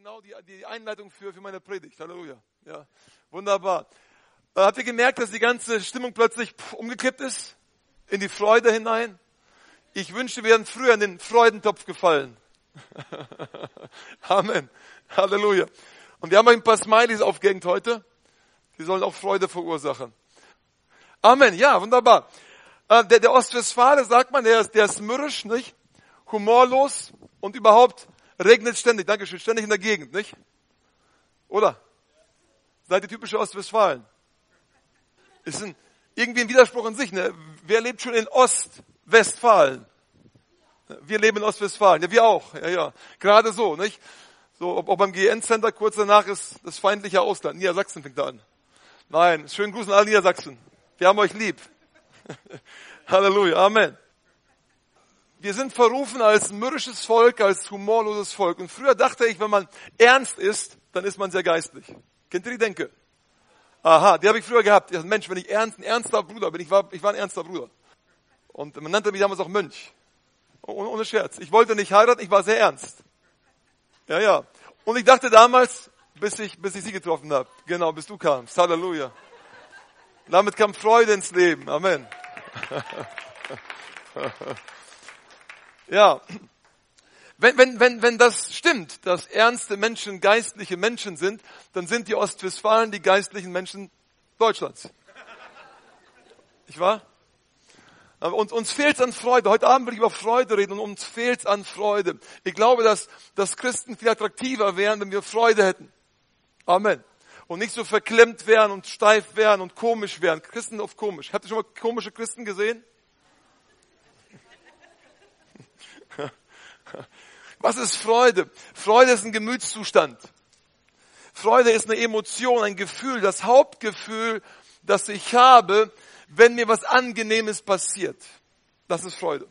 genau die, die Einleitung für, für meine Predigt. Halleluja. Ja, wunderbar. Äh, habt ihr gemerkt, dass die ganze Stimmung plötzlich umgekippt ist? In die Freude hinein? Ich wünschte, wir wären früher in den Freudentopf gefallen. Amen. Halleluja. Und wir haben euch ein paar Smileys aufgehängt heute. Die sollen auch Freude verursachen. Amen. Ja, wunderbar. Äh, der, der Ostwestfale, sagt man, der ist, der ist mürrisch, nicht? Humorlos und überhaupt regnet ständig. Dankeschön. Ständig in der Gegend, nicht? Oder? Seid ihr typische Ostwestfalen? Ist ein, irgendwie ein Widerspruch in sich. Ne? Wer lebt schon in Ostwestfalen? Wir leben in Ostwestfalen. Ja, wir auch. Ja, ja. Gerade so, nicht? So, ob, ob beim GN-Center kurz danach ist das feindliche Ausland. Niedersachsen fängt da an. Nein, schönen Gruß an alle Niedersachsen. Wir haben euch lieb. Halleluja. Amen. Wir sind verrufen als mürrisches Volk, als humorloses Volk. Und früher dachte ich, wenn man ernst ist, dann ist man sehr geistlich. Kennt ihr die Denke? Aha, die habe ich früher gehabt. Ja, Mensch, wenn ich ernst, ein ernster Bruder bin, ich war, ich war ein ernster Bruder. Und man nannte mich damals auch Mönch. Ohne, ohne Scherz. Ich wollte nicht heiraten, ich war sehr ernst. Ja, ja. Und ich dachte damals, bis ich, bis ich sie getroffen habe. Genau, bis du kamst. Halleluja. Damit kam Freude ins Leben. Amen. ja. Wenn, wenn, wenn, wenn das stimmt, dass ernste Menschen geistliche Menschen sind, dann sind die Ostwestfalen die geistlichen Menschen Deutschlands. Nicht wahr? Und uns fehlt es an Freude. Heute Abend will ich über Freude reden und uns fehlt es an Freude. Ich glaube, dass, dass Christen viel attraktiver wären, wenn wir Freude hätten. Amen. Und nicht so verklemmt wären und steif wären und komisch wären. Christen oft komisch. Habt ihr schon mal komische Christen gesehen? Was ist Freude? Freude ist ein Gemütszustand. Freude ist eine Emotion, ein Gefühl, das Hauptgefühl, das ich habe, wenn mir was Angenehmes passiert. Das ist Freude.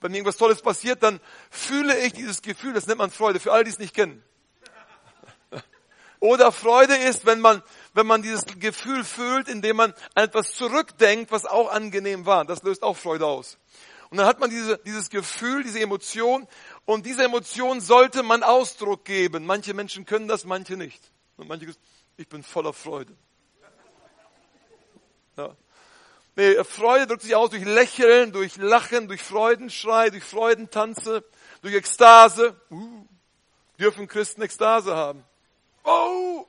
Wenn mir irgendwas Tolles passiert, dann fühle ich dieses Gefühl, das nennt man Freude, für all die es nicht kennen. Oder Freude ist, wenn man, wenn man dieses Gefühl fühlt, indem man an etwas zurückdenkt, was auch angenehm war. Das löst auch Freude aus. Und dann hat man diese, dieses Gefühl, diese Emotion, und diese Emotion sollte man Ausdruck geben. Manche Menschen können das, manche nicht. Und manche, ich bin voller Freude. Ja. Nee, Freude drückt sich aus durch Lächeln, durch Lachen, durch Freudenschrei, durch Freudentanze, durch Ekstase. Uh, dürfen Christen Ekstase haben? Oh!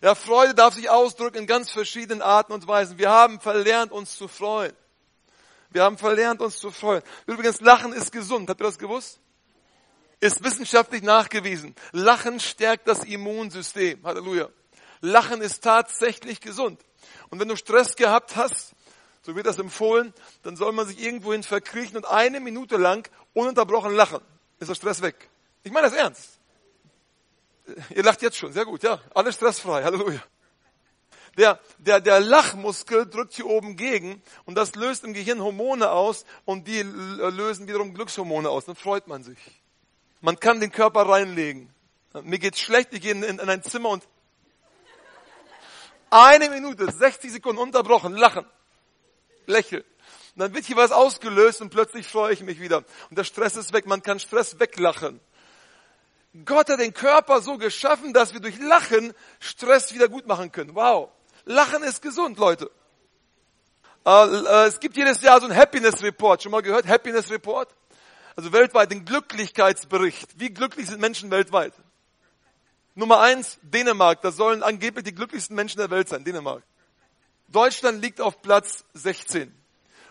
Ja, Freude darf sich ausdrücken in ganz verschiedenen Arten und Weisen. Wir haben verlernt, uns zu freuen. Wir haben verlernt, uns zu freuen. Übrigens, Lachen ist gesund. Habt ihr das gewusst? Ist wissenschaftlich nachgewiesen. Lachen stärkt das Immunsystem. Halleluja. Lachen ist tatsächlich gesund. Und wenn du Stress gehabt hast, so wird das empfohlen, dann soll man sich irgendwohin verkriechen und eine Minute lang ununterbrochen lachen. Ist der Stress weg. Ich meine das ernst. Ihr lacht jetzt schon, sehr gut, ja. Alles stressfrei, Halleluja. Der, der, der Lachmuskel drückt hier oben gegen und das löst im Gehirn Hormone aus und die lösen wiederum Glückshormone aus. Dann freut man sich. Man kann den Körper reinlegen. Mir geht's schlecht, ich gehe in, in ein Zimmer und eine Minute, 60 Sekunden unterbrochen, lachen, lächeln. Dann wird hier was ausgelöst und plötzlich freue ich mich wieder. Und der Stress ist weg, man kann Stress weglachen. Gott hat den Körper so geschaffen, dass wir durch Lachen Stress wieder gut machen können. Wow. Lachen ist gesund, Leute. Äh, äh, es gibt jedes Jahr so ein Happiness Report. Schon mal gehört? Happiness Report? Also weltweit den Glücklichkeitsbericht. Wie glücklich sind Menschen weltweit? Nummer eins, Dänemark. Das sollen angeblich die glücklichsten Menschen der Welt sein. Dänemark. Deutschland liegt auf Platz 16.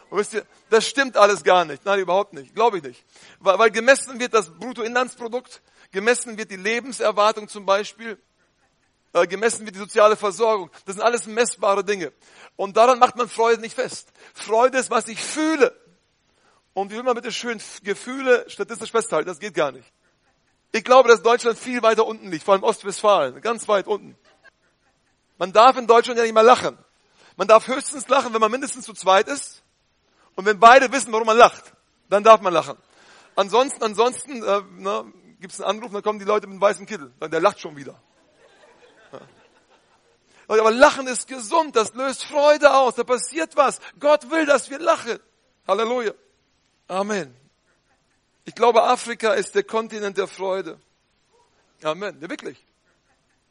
Und wisst ihr, das stimmt alles gar nicht. Nein, überhaupt nicht. Glaube ich nicht. Weil, weil gemessen wird das Bruttoinlandsprodukt, gemessen wird die Lebenserwartung zum Beispiel, gemessen wird die soziale Versorgung. Das sind alles messbare Dinge. Und daran macht man Freude nicht fest. Freude ist, was ich fühle. Und wie will man bitte schön Gefühle statistisch festhalten? Das geht gar nicht. Ich glaube, dass Deutschland viel weiter unten liegt, vor allem Ostwestfalen, ganz weit unten. Man darf in Deutschland ja nicht mal lachen. Man darf höchstens lachen, wenn man mindestens zu zweit ist und wenn beide wissen, warum man lacht, dann darf man lachen. Ansonsten, ansonsten äh, ne, gibt es einen Anruf, dann kommen die Leute mit einem weißen Kittel, der lacht schon wieder. Aber Lachen ist gesund, das löst Freude aus, da passiert was. Gott will, dass wir lachen. Halleluja. Amen. Ich glaube, Afrika ist der Kontinent der Freude. Amen. Ja, wirklich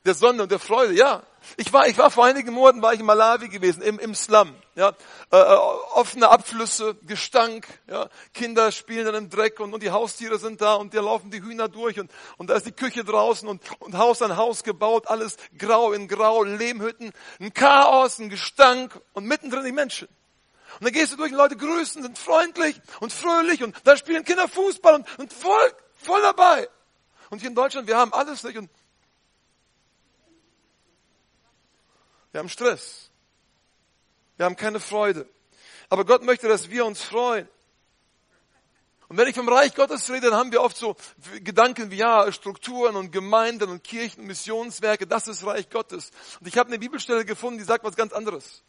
der Sonne und der Freude, ja. Ich war, ich war vor einigen Monaten war ich in Malawi gewesen, im, im Slum, ja. Äh, äh, offene Abflüsse, Gestank, ja. Kinder spielen dann im Dreck und, und die Haustiere sind da und da laufen die Hühner durch und, und da ist die Küche draußen und, und Haus an Haus gebaut, alles grau in grau, Lehmhütten, ein Chaos, ein Gestank und mittendrin die Menschen. Und dann gehst du durch und Leute grüßen, sind freundlich und fröhlich und da spielen Kinder Fußball und, und voll, voll dabei. Und hier in Deutschland, wir haben alles nicht und Wir haben Stress. Wir haben keine Freude. Aber Gott möchte, dass wir uns freuen. Und wenn ich vom Reich Gottes rede, dann haben wir oft so Gedanken wie, ja, Strukturen und Gemeinden und Kirchen, Missionswerke, das ist Reich Gottes. Und ich habe eine Bibelstelle gefunden, die sagt was ganz anderes.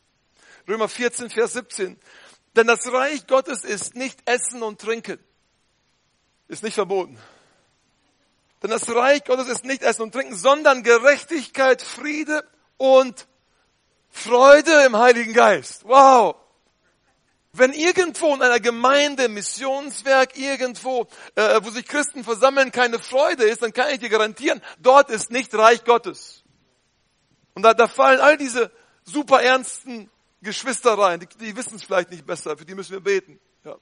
Römer 14, Vers 17. Denn das Reich Gottes ist nicht Essen und Trinken. Ist nicht verboten. Denn das Reich Gottes ist nicht Essen und Trinken, sondern Gerechtigkeit, Friede und Freude im Heiligen Geist. Wow. Wenn irgendwo in einer Gemeinde, Missionswerk, irgendwo, äh, wo sich Christen versammeln, keine Freude ist, dann kann ich dir garantieren, dort ist nicht Reich Gottes. Und da, da fallen all diese super ernsten Geschwister rein, die, die wissen es vielleicht nicht besser, für die müssen wir beten. Ja.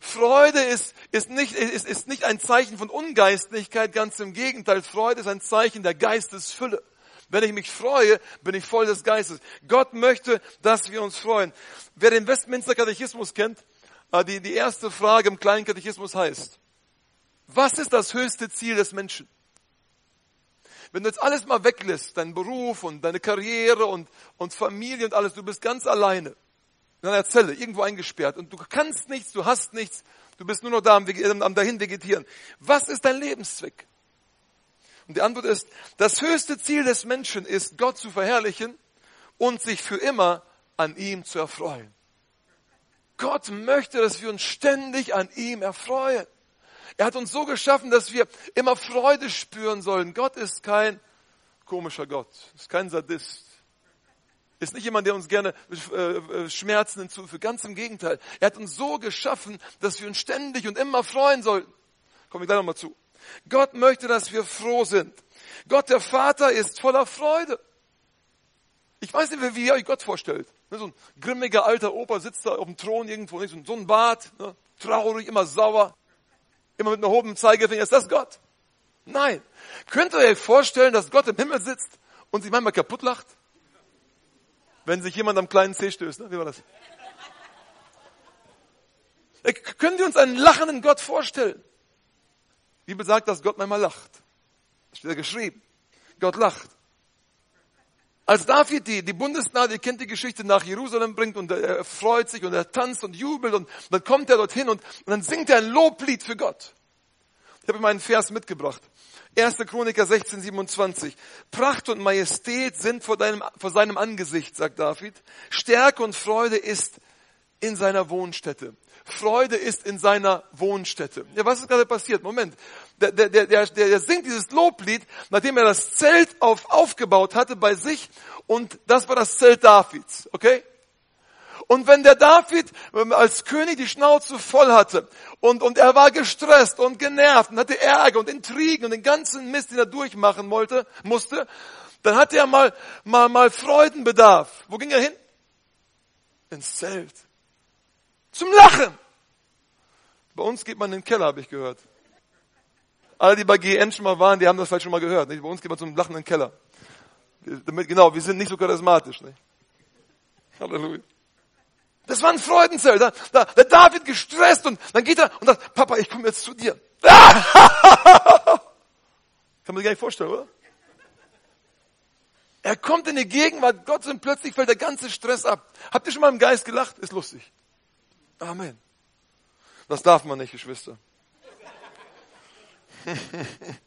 Freude ist, ist, nicht, ist, ist nicht ein Zeichen von Ungeistlichkeit, ganz im Gegenteil. Freude ist ein Zeichen der Geistesfülle. Wenn ich mich freue, bin ich voll des Geistes. Gott möchte, dass wir uns freuen. Wer den Westminster Katechismus kennt, äh, die, die erste Frage im kleinen Katechismus heißt, was ist das höchste Ziel des Menschen? Wenn du jetzt alles mal weglässt, deinen Beruf und deine Karriere und, und Familie und alles, du bist ganz alleine in einer Zelle, irgendwo eingesperrt und du kannst nichts, du hast nichts, du bist nur noch da am, am dahin vegetieren. Was ist dein Lebenszweck? Und die Antwort ist, das höchste Ziel des Menschen ist, Gott zu verherrlichen und sich für immer an ihm zu erfreuen. Gott möchte, dass wir uns ständig an ihm erfreuen. Er hat uns so geschaffen, dass wir immer Freude spüren sollen. Gott ist kein komischer Gott, ist kein Sadist. Ist nicht jemand, der uns gerne äh, Schmerzen hinzufügt. Ganz im Gegenteil. Er hat uns so geschaffen, dass wir uns ständig und immer freuen sollten. Kommen wir gleich nochmal zu. Gott möchte, dass wir froh sind. Gott, der Vater, ist voller Freude. Ich weiß nicht, wie ihr euch Gott vorstellt. Ne, so ein grimmiger alter Opa sitzt da auf dem Thron irgendwo, so ein Bart, ne, traurig, immer sauer, immer mit einem hohen Zeigefinger. Ist das Gott? Nein. Könnt ihr euch vorstellen, dass Gott im Himmel sitzt und sich manchmal kaputt lacht? Wenn sich jemand am kleinen Zeh stößt. Ne? Wie war das? Äh, können wir uns einen lachenden Gott vorstellen? Die Bibel sagt, dass Gott manchmal lacht. Das steht da geschrieben. Gott lacht. Als David die, die Bundesgnade, ihr kennt die Geschichte, nach Jerusalem bringt und er freut sich und er tanzt und jubelt und dann kommt er dorthin und, und dann singt er ein Loblied für Gott. Ich habe ihm einen Vers mitgebracht. 1. Chroniker 16, 27. Pracht und Majestät sind vor, deinem, vor seinem Angesicht, sagt David. Stärke und Freude ist in seiner Wohnstätte. Freude ist in seiner Wohnstätte. Ja, was ist gerade passiert? Moment. Der, der, der, der, der singt dieses Loblied, nachdem er das Zelt auf, aufgebaut hatte bei sich und das war das Zelt Davids, okay? Und wenn der David als König die Schnauze voll hatte und, und er war gestresst und genervt und hatte Ärger und Intrigen und den ganzen Mist, den er durchmachen wollte, musste, dann hatte er mal, mal, mal Freudenbedarf. Wo ging er hin? Ins Zelt. Zum Lachen. Bei uns geht man in den Keller, habe ich gehört. Alle, die bei GN schon mal waren, die haben das vielleicht schon mal gehört. Nicht? Bei uns geht man zum Lachen in den Keller. Damit, genau, wir sind nicht so charismatisch. Nicht? Halleluja. Das war ein Freudenzelt. Da, da, der David gestresst und dann geht er und sagt, Papa, ich komme jetzt zu dir. Kann man sich gar nicht vorstellen, oder? Er kommt in die Gegenwart Gottes und plötzlich fällt der ganze Stress ab. Habt ihr schon mal im Geist gelacht? Ist lustig. Amen. Das darf man nicht, Geschwister.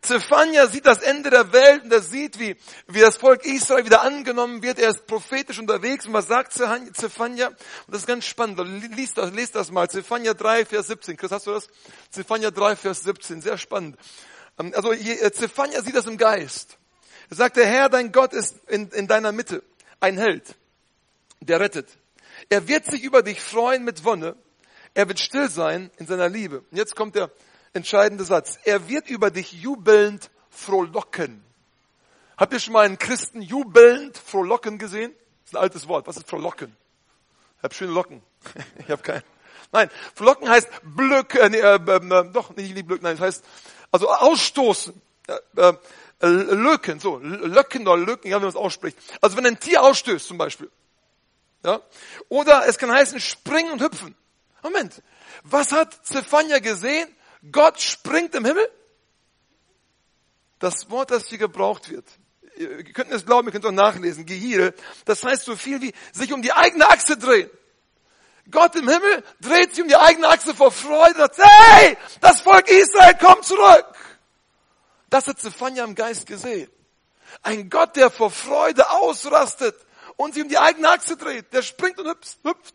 Zephania sieht das Ende der Welt und er sieht, wie, wie das Volk Israel wieder angenommen wird. Er ist prophetisch unterwegs. Und was sagt Zephania? Und das ist ganz spannend. Lies das, lies das mal. Zephania 3, Vers 17. Chris, hast du das? Zephania 3, Vers 17. Sehr spannend. Ähm, also äh, Zephania sieht das im Geist. Er sagt, der Herr, dein Gott ist in, in deiner Mitte. Ein Held, der rettet. Er wird sich über dich freuen mit Wonne. Er wird still sein in seiner Liebe. Und jetzt kommt der entscheidende Satz. Er wird über dich jubelnd frohlocken. Habt ihr schon mal einen Christen jubelnd frohlocken gesehen? Das ist ein altes Wort. Was ist frohlocken? Ich habe schöne Locken. ich habe keinen. Nein, frohlocken heißt Blöck, äh, nee, äh, äh, doch, nicht Blöck, nein, das heißt, also ausstoßen, äh, äh, löken, so, löcken oder löken, ja, wie man es ausspricht. Also wenn ein Tier ausstößt zum Beispiel. Ja? Oder es kann heißen springen und hüpfen. Moment, was hat Zephania gesehen? Gott springt im Himmel? Das Wort, das hier gebraucht wird. Ihr könnt es glauben, ihr könnt es auch nachlesen. Gehire. Das heißt so viel wie sich um die eigene Achse drehen. Gott im Himmel dreht sich um die eigene Achse vor Freude und sagt, hey, das Volk Israel kommt zurück. Das hat Zephania im Geist gesehen. Ein Gott, der vor Freude ausrastet und sich um die eigene Achse dreht. Der springt und hüpft. hüpft.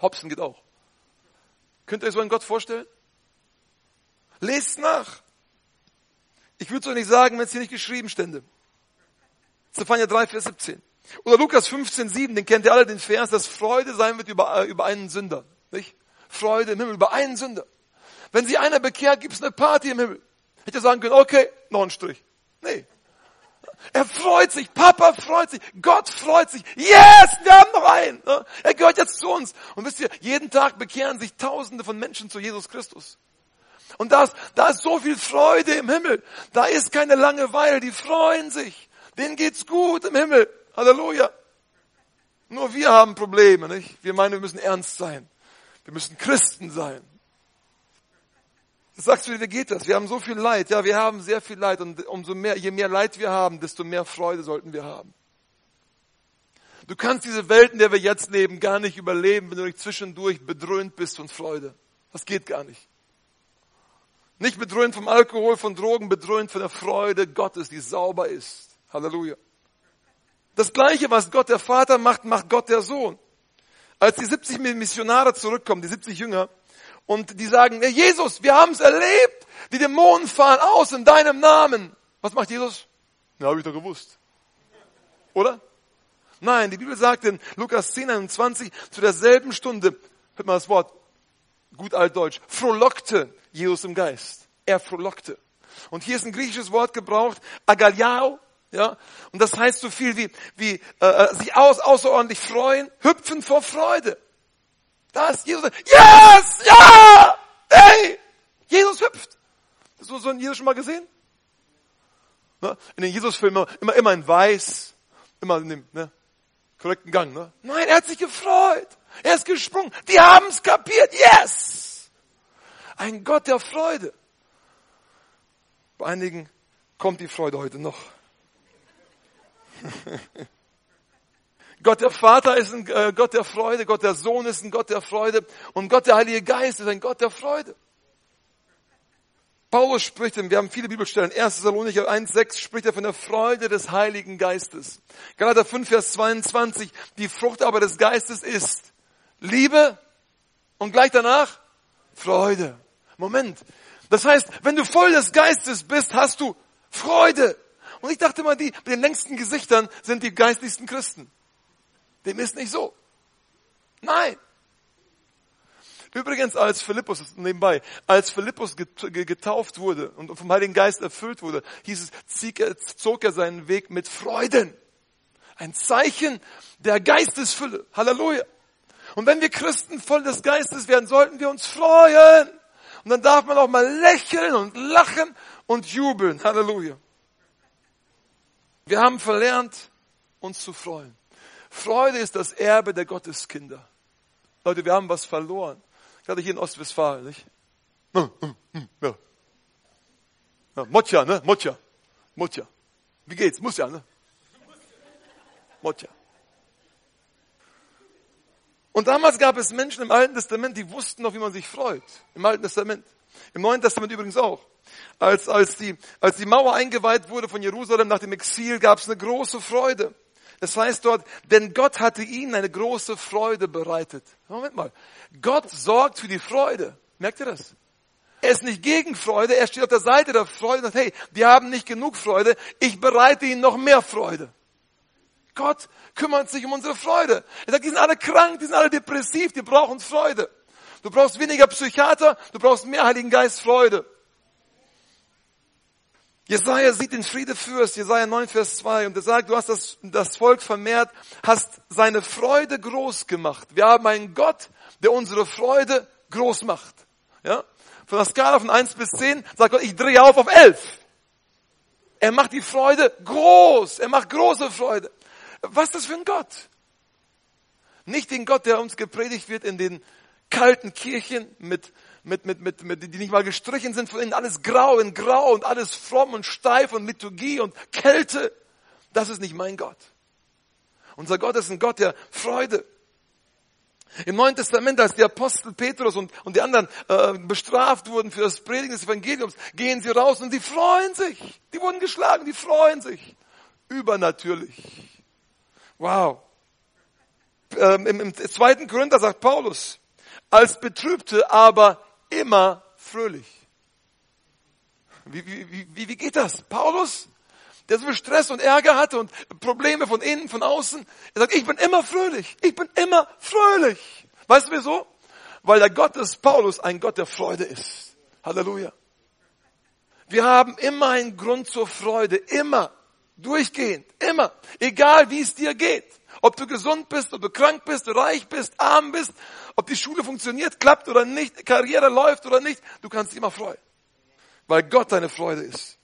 Hopsen geht auch. Könnt ihr euch so einen Gott vorstellen? Lest nach. Ich würde es euch nicht sagen, wenn es hier nicht geschrieben stände. Zephania 3, Vers 17. Oder Lukas 15, 7, den kennt ihr alle, den Vers, dass Freude sein wird über, äh, über einen Sünder. Nicht? Freude im Himmel über einen Sünder. Wenn sich einer bekehrt, gibt es eine Party im Himmel. Hätte sagen können, okay, noch ein Strich. Nee. Er freut sich, Papa freut sich, Gott freut sich. Yes, wir haben noch einen. Ne? Er gehört jetzt zu uns. Und wisst ihr, jeden Tag bekehren sich Tausende von Menschen zu Jesus Christus. Und da ist, da ist so viel Freude im Himmel. Da ist keine Langeweile, die freuen sich. Denen geht's gut im Himmel. Halleluja. Nur wir haben Probleme, nicht? Wir meinen, wir müssen ernst sein. Wir müssen Christen sein. Sagst du, wie geht das? Wir haben so viel Leid. Ja, wir haben sehr viel Leid. Und umso mehr, je mehr Leid wir haben, desto mehr Freude sollten wir haben. Du kannst diese Welt, in der wir jetzt leben, gar nicht überleben, wenn du nicht zwischendurch bedröhnt bist von Freude. Das geht gar nicht. Nicht bedröhnt vom Alkohol, von Drogen, bedröhnt von der Freude Gottes, die sauber ist. Halleluja. Das Gleiche, was Gott der Vater macht, macht Gott der Sohn. Als die 70 Missionare zurückkommen, die 70 Jünger, und die sagen, Jesus, wir haben es erlebt, die Dämonen fahren aus in deinem Namen. Was macht Jesus? Ja, habe ich doch gewusst. Oder? Nein, die Bibel sagt in Lukas 10, 21, zu derselben Stunde, hört mal das Wort, gut altdeutsch, frohlockte Jesus im Geist. Er frohlockte. Und hier ist ein griechisches Wort gebraucht, agaliao, ja, und das heißt so viel wie, wie äh, äh sich aus, außerordentlich freuen, hüpfen vor Freude. Da Jesus, yes, ja, hey, Jesus hüpft. Hast du so einen Jesus schon mal gesehen? Ne? In den Jesus-Filmen immer, immer in weiß, immer in dem ne, korrekten Gang. Ne? Nein, er hat sich gefreut. Er ist gesprungen. Die haben es kapiert. Yes! Ein Gott der Freude. Bei einigen kommt die Freude heute noch. Gott der Vater ist ein äh, Gott der Freude, Gott der Sohn ist ein Gott der Freude und Gott der Heilige Geist ist ein Gott der Freude. Paulus spricht, wir haben viele Bibelstellen, 1. Thessalonicher 1,6 spricht er von der Freude des Heiligen Geistes. Galater 5, Vers 22, die Frucht aber des Geistes ist Liebe und gleich danach Freude. Moment. Das heißt, wenn du voll des Geistes bist, hast du Freude. Und ich dachte mal, die mit den längsten Gesichtern sind die geistlichsten Christen. Dem ist nicht so. Nein. Übrigens, als Philippus, nebenbei, als Philippus getauft wurde und vom Heiligen Geist erfüllt wurde, hieß es, zog er seinen Weg mit Freuden. Ein Zeichen der Geistesfülle. Halleluja. Und wenn wir Christen voll des Geistes werden, sollten wir uns freuen. Und dann darf man auch mal lächeln und lachen und jubeln. Halleluja. Wir haben verlernt, uns zu freuen. Freude ist das Erbe der Gotteskinder. Leute, wir haben was verloren. Gerade hier in Ostwestfalen, nicht? Ja. Ja, Motja, ne? Motja. Motja. Wie geht's? Muss ja, ne? Motja. Und damals gab es Menschen im Alten Testament, die wussten noch, wie man sich freut. Im Alten Testament. Im Neuen Testament übrigens auch. Als, als, die, als die Mauer eingeweiht wurde von Jerusalem nach dem Exil, gab es eine große Freude. Das heißt dort, denn Gott hatte ihnen eine große Freude bereitet. Moment mal. Gott sorgt für die Freude. Merkt ihr das? Er ist nicht gegen Freude, er steht auf der Seite der Freude und sagt, hey, die haben nicht genug Freude, ich bereite ihnen noch mehr Freude. Gott kümmert sich um unsere Freude. Er sagt, die sind alle krank, die sind alle depressiv, die brauchen Freude. Du brauchst weniger Psychiater, du brauchst mehr Heiligen Geist Freude. Jesaja sieht den Friedefürst, Jesaja 9, Vers 2, und er sagt, du hast das, das Volk vermehrt, hast seine Freude groß gemacht. Wir haben einen Gott, der unsere Freude groß macht. Ja? Von der Skala von 1 bis 10 sagt Gott, ich drehe auf auf 11. Er macht die Freude groß. Er macht große Freude. Was ist das für ein Gott? Nicht den Gott, der uns gepredigt wird in den kalten Kirchen mit mit, mit, mit, mit, die nicht mal gestrichen sind, von innen alles grau in grau und alles fromm und steif und Liturgie und Kälte. Das ist nicht mein Gott. Unser Gott ist ein Gott der Freude. Im Neuen Testament, als die Apostel Petrus und, und die anderen äh, bestraft wurden für das Predigen des Evangeliums, gehen sie raus und die freuen sich. Die wurden geschlagen, die freuen sich. Übernatürlich. Wow. Ähm, im, Im zweiten Korinther sagt Paulus, als Betrübte, aber immer fröhlich. Wie, wie, wie, wie geht das? Paulus, der so viel Stress und Ärger hatte und Probleme von innen, von außen, er sagt, ich bin immer fröhlich. Ich bin immer fröhlich. Weißt du wieso? Weil der Gott des Paulus ein Gott der Freude ist. Halleluja. Wir haben immer einen Grund zur Freude. Immer. Durchgehend. Immer. Egal wie es dir geht. Ob du gesund bist, ob du krank bist, reich bist, arm bist, ob die Schule funktioniert, klappt oder nicht, Karriere läuft oder nicht, du kannst dich immer freuen. Weil Gott deine Freude ist.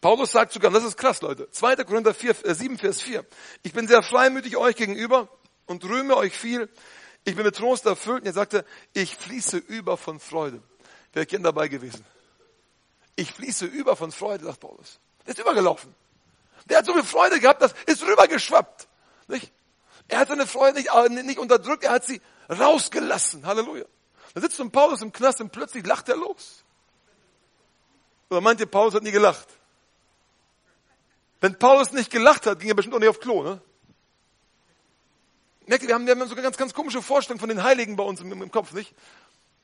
Paulus sagt sogar, das ist krass, Leute, 2. Korinther 4, äh 7, Vers 4. Ich bin sehr freimütig euch gegenüber und rühme euch viel. Ich bin mit Trost erfüllt. Und er sagte, ich fließe über von Freude. Wer kennt dabei gewesen? Ich fließe über von Freude, sagt Paulus. Der ist übergelaufen. Der hat so viel Freude gehabt, das ist rübergeschwappt. Nicht? Er hat seine Freude nicht, äh, nicht unterdrückt, er hat sie rausgelassen. Halleluja. Da sitzt ein Paulus im Knast und plötzlich lacht er los. Oder meint ihr, Paulus hat nie gelacht? Wenn Paulus nicht gelacht hat, ging er bestimmt auch nicht auf Klo, ne? Merkt ihr, wir haben, wir haben so ganz, ganz komische Vorstellung von den Heiligen bei uns im, im Kopf, nicht?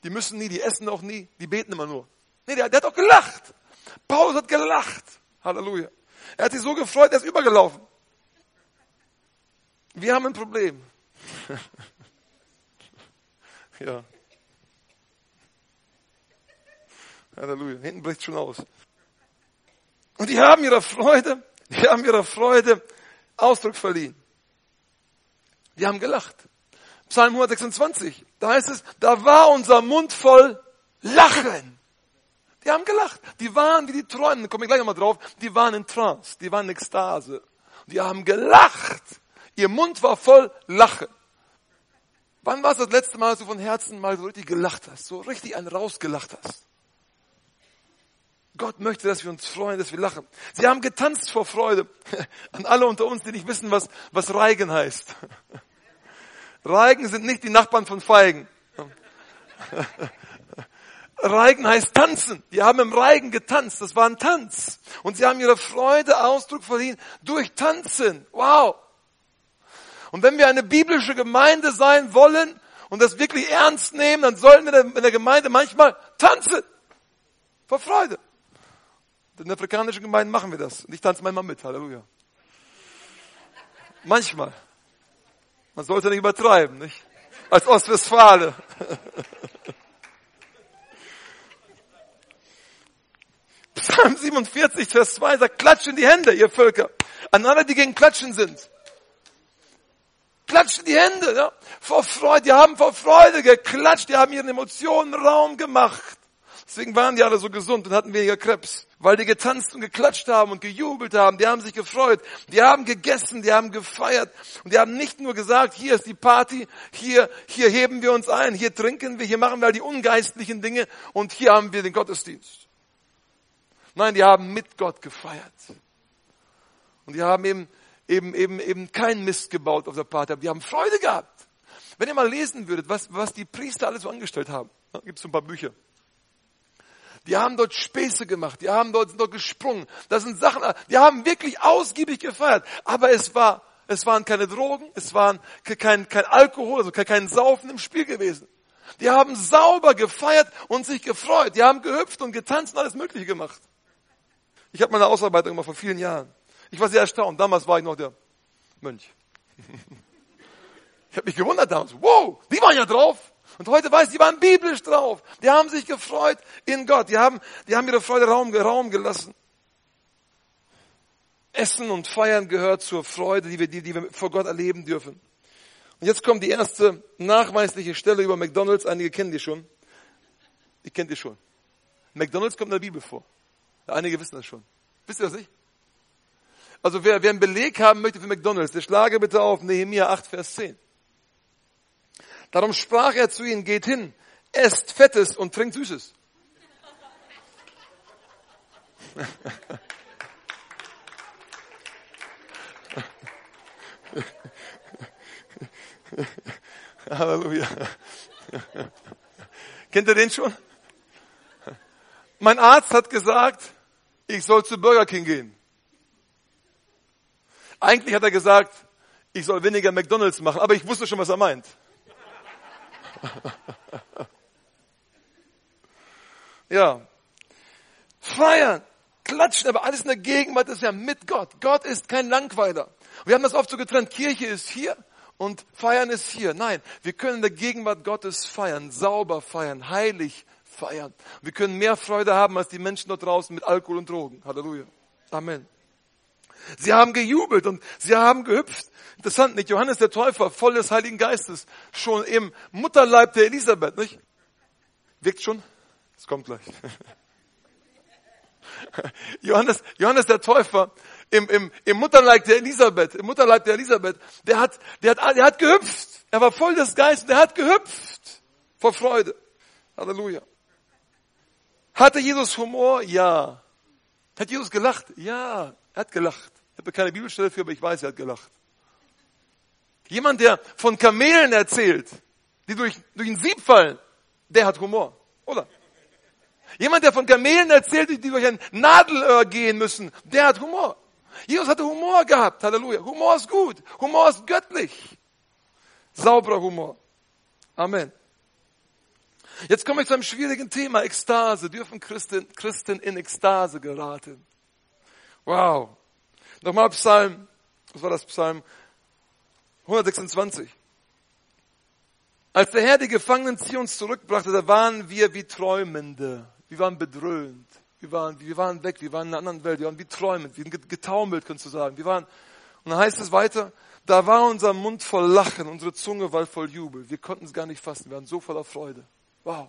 Die müssen nie, die essen auch nie, die beten immer nur. Nee, der, der hat auch gelacht. Paulus hat gelacht. Halleluja. Er hat sich so gefreut, er ist übergelaufen. Wir haben ein Problem. ja. Halleluja. Hinten bricht schon aus. Und die haben ihrer Freude, die haben ihrer Freude Ausdruck verliehen. Die haben gelacht. Psalm 126, da heißt es, da war unser Mund voll Lachen. Die haben gelacht. Die waren wie die Träumen, komme ich gleich nochmal drauf, die waren in Trance, die waren in Ekstase. Die haben gelacht. Ihr Mund war voll Lachen. Wann war es das letzte Mal, dass du von Herzen mal so richtig gelacht hast, so richtig einen rausgelacht hast? Gott möchte, dass wir uns freuen, dass wir lachen. Sie haben getanzt vor Freude. An alle unter uns, die nicht wissen, was, was Reigen heißt. Reigen sind nicht die Nachbarn von Feigen. Reigen heißt tanzen. Die haben im Reigen getanzt. Das war ein Tanz. Und sie haben ihre Freude Ausdruck verliehen durch Tanzen. Wow. Und wenn wir eine biblische Gemeinde sein wollen und das wirklich ernst nehmen, dann sollen wir in der Gemeinde manchmal tanzen. Vor Freude. In der afrikanischen Gemeinde machen wir das. Und ich tanze manchmal mit. Halleluja. Manchmal. Man sollte nicht übertreiben, nicht? Als Ostwestfale. Psalm 47, Vers 2 sagt, klatscht in die Hände, ihr Völker. An alle, die gegen Klatschen sind klatschen die Hände, ja, vor Freude, die haben vor Freude geklatscht, die haben ihren Emotionen Raum gemacht. Deswegen waren die alle so gesund und hatten weniger Krebs, weil die getanzt und geklatscht haben und gejubelt haben, die haben sich gefreut, die haben gegessen, die haben gefeiert und die haben nicht nur gesagt, hier ist die Party, hier, hier heben wir uns ein, hier trinken wir, hier machen wir all die ungeistlichen Dinge und hier haben wir den Gottesdienst. Nein, die haben mit Gott gefeiert. Und die haben eben eben, eben, eben keinen Mist gebaut auf der Party haben. Die haben Freude gehabt. Wenn ihr mal lesen würdet, was, was die Priester alles so angestellt haben, da gibt es ein paar Bücher. Die haben dort Späße gemacht, die haben dort, sind dort gesprungen. Das sind Sachen, die haben wirklich ausgiebig gefeiert. Aber es war, es waren keine Drogen, es waren kein, kein Alkohol, also kein Saufen im Spiel gewesen. Die haben sauber gefeiert und sich gefreut. Die haben gehüpft und getanzt und alles Mögliche gemacht. Ich habe meine Ausarbeitung gemacht vor vielen Jahren. Ich war sehr erstaunt. Damals war ich noch der Mönch. Ich habe mich gewundert damals. Wow, die waren ja drauf. Und heute weiß, ich, die waren biblisch drauf. Die haben sich gefreut in Gott. Die haben, die haben ihre Freude Raum, Raum gelassen. Essen und Feiern gehört zur Freude, die wir, die, die wir vor Gott erleben dürfen. Und jetzt kommt die erste nachweisliche Stelle über McDonalds. Einige kennen die schon. Ich kennt die schon. McDonalds kommt in der Bibel vor. Einige wissen das schon. Wisst ihr das nicht? Also wer, wer einen Beleg haben möchte für McDonalds, der schlage bitte auf Nehemiah 8, Vers 10. Darum sprach er zu ihnen, geht hin, esst Fettes und trinkt Süßes. Halleluja. Kennt ihr den schon? Mein Arzt hat gesagt, ich soll zu Burger King gehen. Eigentlich hat er gesagt, ich soll weniger McDonalds machen, aber ich wusste schon, was er meint. ja. Feiern, klatschen, aber alles in der Gegenwart ist ja mit Gott. Gott ist kein Langweiler. Wir haben das oft so getrennt. Kirche ist hier und feiern ist hier. Nein, wir können in der Gegenwart Gottes feiern, sauber feiern, heilig feiern. Wir können mehr Freude haben als die Menschen dort draußen mit Alkohol und Drogen. Halleluja. Amen. Sie haben gejubelt und sie haben gehüpft. Interessant, nicht? Johannes der Täufer, voll des Heiligen Geistes, schon im Mutterleib der Elisabeth, nicht? Wirkt schon? Es kommt gleich. Johannes, Johannes der Täufer, im, im, im Mutterleib der Elisabeth, im Mutterleib der Elisabeth, der hat, der hat, der hat gehüpft. Er war voll des Geistes, der hat gehüpft vor Freude. Halleluja. Hatte Jesus Humor? Ja. Hat Jesus gelacht? Ja, er hat gelacht. Ich habe keine Bibelstelle für, aber ich weiß, er hat gelacht. Jemand, der von Kamelen erzählt, die durch, durch ein Sieb fallen, der hat Humor, oder? Jemand, der von Kamelen erzählt, die durch ein Nadelöhr gehen müssen, der hat Humor. Jesus hatte Humor gehabt, Halleluja. Humor ist gut, Humor ist göttlich. Sauberer Humor. Amen. Jetzt komme ich zu einem schwierigen Thema, Ekstase. Dürfen Christen, Christen in Ekstase geraten? Wow. Nochmal Psalm, was war das Psalm? 126. Als der Herr die Gefangenen Zions zurückbrachte, da waren wir wie Träumende. Wir waren bedröhnt. Wir waren, wir waren weg, wir waren in einer anderen Welt, wir waren wie träumend, wie getaumelt, kannst du sagen. Wir waren, und dann heißt es weiter, da war unser Mund voll Lachen, unsere Zunge war voll Jubel. Wir konnten es gar nicht fassen, wir waren so voller Freude. Wow.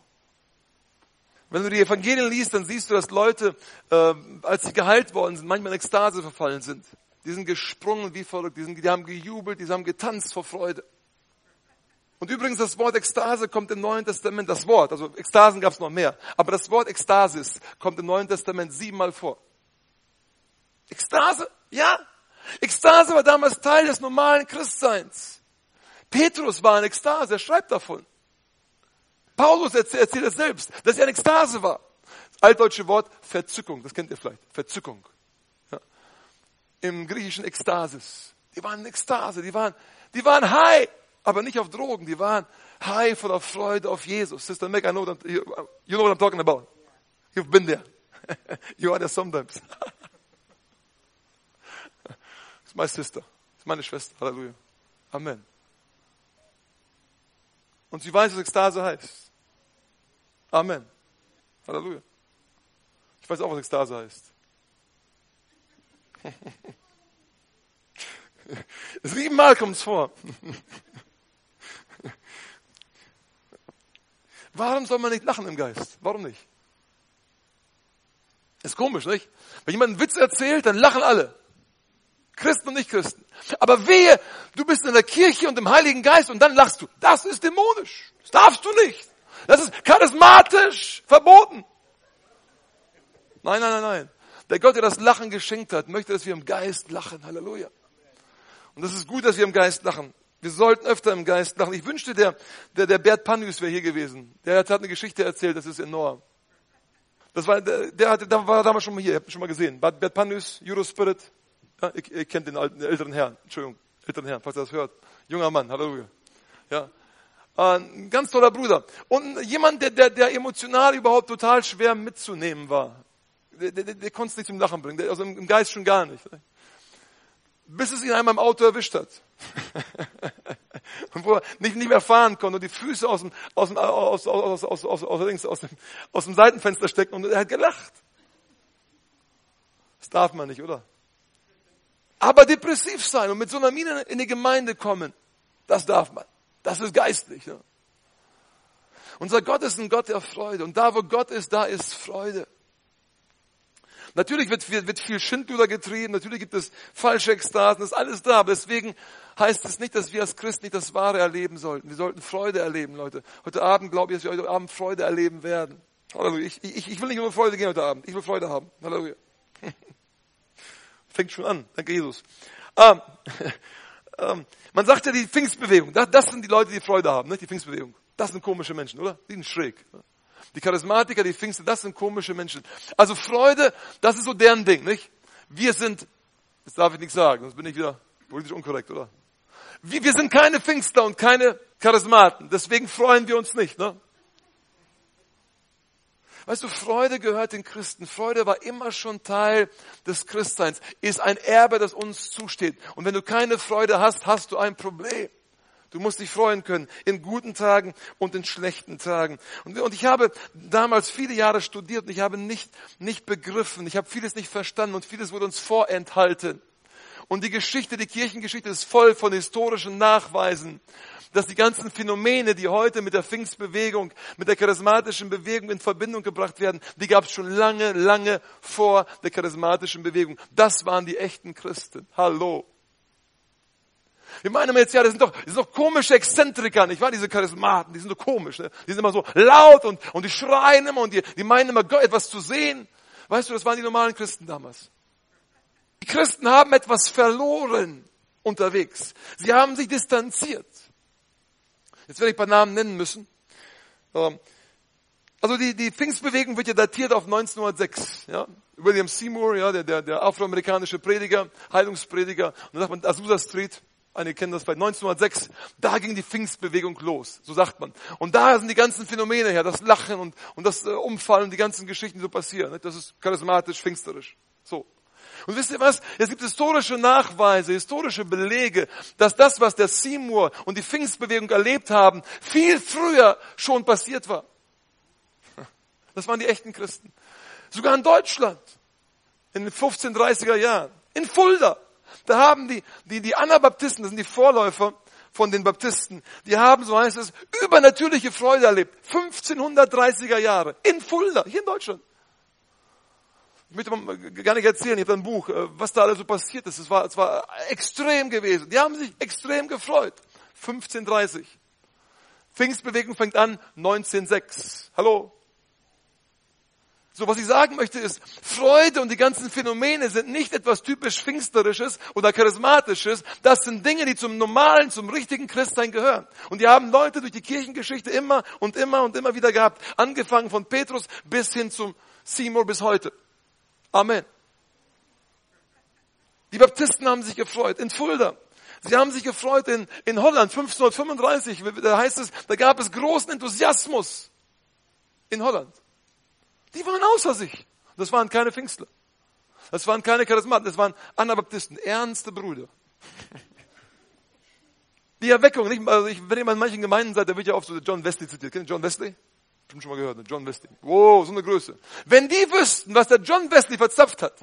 Wenn du die Evangelien liest, dann siehst du, dass Leute, äh, als sie geheilt worden sind, manchmal in Ekstase verfallen sind. Die sind gesprungen wie verrückt, die, sind, die haben gejubelt, die haben getanzt vor Freude. Und übrigens, das Wort Ekstase kommt im Neuen Testament, das Wort, also Ekstasen gab es noch mehr, aber das Wort Ekstasis kommt im Neuen Testament siebenmal vor. Ekstase? Ja. Ekstase war damals Teil des normalen Christseins. Petrus war in Ekstase, er schreibt davon. Paulus erzählt es selbst, dass er in Ekstase war. Das altdeutsche Wort Verzückung, das kennt ihr vielleicht, Verzückung. Ja. Im griechischen Ekstasis. Die waren in Ekstase, die waren, die waren high, aber nicht auf Drogen, die waren high voller Freude auf Jesus. Sister Meg, I know you, you know what I'm talking about. You've been there. you are there sometimes. It's my sister. It's meine Schwester. Halleluja. Amen. Und sie weiß, was Ekstase heißt. Amen. Halleluja. Ich weiß auch, was Ekstase heißt. Siebenmal kommt es vor. Warum soll man nicht lachen im Geist? Warum nicht? Ist komisch, nicht? Wenn jemand einen Witz erzählt, dann lachen alle. Christen und Nicht-Christen. Aber wehe, du bist in der Kirche und im Heiligen Geist und dann lachst du. Das ist dämonisch. Das darfst du nicht. Das ist charismatisch verboten. Nein, nein, nein, nein. Der Gott, der das Lachen geschenkt hat, möchte, dass wir im Geist lachen. Halleluja. Und das ist gut, dass wir im Geist lachen. Wir sollten öfter im Geist lachen. Ich wünschte, der, der, der Bert Panus wäre hier gewesen. Der hat, hat eine Geschichte erzählt, das ist enorm. Das war, der, der, hatte, der war damals schon mal hier, ihr habt ihn schon mal gesehen. Bert Panus, Eurospirit, ja, ihr, ihr kennt den alten, den älteren Herrn. Entschuldigung, älteren Herrn, falls ihr das hört. Junger Mann, Halleluja. Ja. Ein ganz toller Bruder. Und jemand, der, der, der emotional überhaupt total schwer mitzunehmen war. Der, der, der konnte es nicht zum Lachen bringen. Der, also im Geist schon gar nicht. Bis es ihn einmal im Auto erwischt hat. und wo er nicht, nicht mehr fahren konnte und die Füße aus dem, aus dem, aus, aus, aus, aus, aus, aus, aus, dem, aus dem Seitenfenster stecken und er hat gelacht. Das darf man nicht, oder? Aber depressiv sein und mit so einer Miene in die Gemeinde kommen, das darf man. Das ist geistlich. Ja? Unser Gott ist ein Gott der Freude. Und da, wo Gott ist, da ist Freude. Natürlich wird, wird, viel Schindluder getrieben, natürlich gibt es falsche Ekstasen, ist alles da, aber deswegen heißt es nicht, dass wir als Christen nicht das Wahre erleben sollten. Wir sollten Freude erleben, Leute. Heute Abend glaube ich, dass wir heute Abend Freude erleben werden. Halleluja. Ich, ich, ich will nicht nur Freude gehen heute Abend, ich will Freude haben. Halleluja. Fängt schon an, danke Jesus. Ähm, ähm, man sagt ja die Pfingstbewegung, das, das sind die Leute, die Freude haben, ne? die Pfingstbewegung. Das sind komische Menschen, oder? Die sind schräg. Die Charismatiker, die Pfingste, das sind komische Menschen. Also Freude, das ist so deren Ding, nicht? Wir sind, das darf ich nicht sagen, sonst bin ich wieder politisch unkorrekt, oder? Wir, wir sind keine Pfingstler und keine Charismaten, deswegen freuen wir uns nicht, ne? Weißt du, Freude gehört den Christen. Freude war immer schon Teil des Christseins, ist ein Erbe, das uns zusteht. Und wenn du keine Freude hast, hast du ein Problem. Du musst dich freuen können in guten Tagen und in schlechten Tagen. Und, und ich habe damals viele Jahre studiert und ich habe nicht, nicht begriffen, ich habe vieles nicht verstanden und vieles wurde uns vorenthalten. Und die Geschichte, die Kirchengeschichte ist voll von historischen Nachweisen, dass die ganzen Phänomene, die heute mit der Pfingstbewegung, mit der charismatischen Bewegung in Verbindung gebracht werden, die gab es schon lange, lange vor der charismatischen Bewegung. Das waren die echten Christen. Hallo. Wir meinen jetzt, ja, das sind doch, das sind doch komische Exzentriker, nicht wahr? Diese Charismaten, die sind so komisch, ne? Die sind immer so laut und, und die schreien immer und die, die meinen immer etwas zu sehen. Weißt du, das waren die normalen Christen damals. Die Christen haben etwas verloren unterwegs. Sie haben sich distanziert. Jetzt werde ich ein paar Namen nennen müssen. Ähm, also die, die Pfingstbewegung wird ja datiert auf 1906. Ja? William Seymour, ja, der, der, der afroamerikanische Prediger, Heilungsprediger. Und dann sagt man Azusa Street, Einige kennen das vielleicht 1906, da ging die Pfingstbewegung los, so sagt man. Und da sind die ganzen Phänomene her, das Lachen und, und das äh, Umfallen, die ganzen Geschichten, die so passieren. Das ist charismatisch, pfingsterisch. So. Und wisst ihr was? Es gibt historische Nachweise, historische Belege, dass das, was der Seymour und die Pfingstbewegung erlebt haben, viel früher schon passiert war. Das waren die echten Christen. Sogar in Deutschland. In den 1530er Jahren. In Fulda. Da haben die, die, die Anabaptisten, das sind die Vorläufer von den Baptisten, die haben, so heißt es, übernatürliche Freude erlebt. 1530er Jahre. In Fulda, hier in Deutschland. Ich möchte mal gar nicht erzählen, ich habe ein Buch, äh, was da alles so passiert ist. Es war, es war extrem gewesen. Die haben sich extrem gefreut. 1530. Pfingstbewegung fängt an 1906. Hallo? So, was ich sagen möchte ist, Freude und die ganzen Phänomene sind nicht etwas typisch Pfingsterisches oder Charismatisches. Das sind Dinge, die zum normalen, zum richtigen Christsein gehören. Und die haben Leute durch die Kirchengeschichte immer und immer und immer wieder gehabt. Angefangen von Petrus bis hin zum Seymour bis heute. Amen. Die Baptisten haben sich gefreut in Fulda. Sie haben sich gefreut in, in Holland 1535. Da heißt es, da gab es großen Enthusiasmus in Holland. Die waren außer sich. Das waren keine Pfingstler. Das waren keine Charismaten, das waren Anabaptisten, ernste Brüder. Die Erweckung, nicht, also ich, wenn ihr mal in manchen Gemeinden seid, da wird ja oft so John Wesley zitiert. Kennt ihr John Wesley? Schon schon mal gehört, ne? John Wesley. Wow, so eine Größe. Wenn die wüssten, was der John Wesley verzapft hat,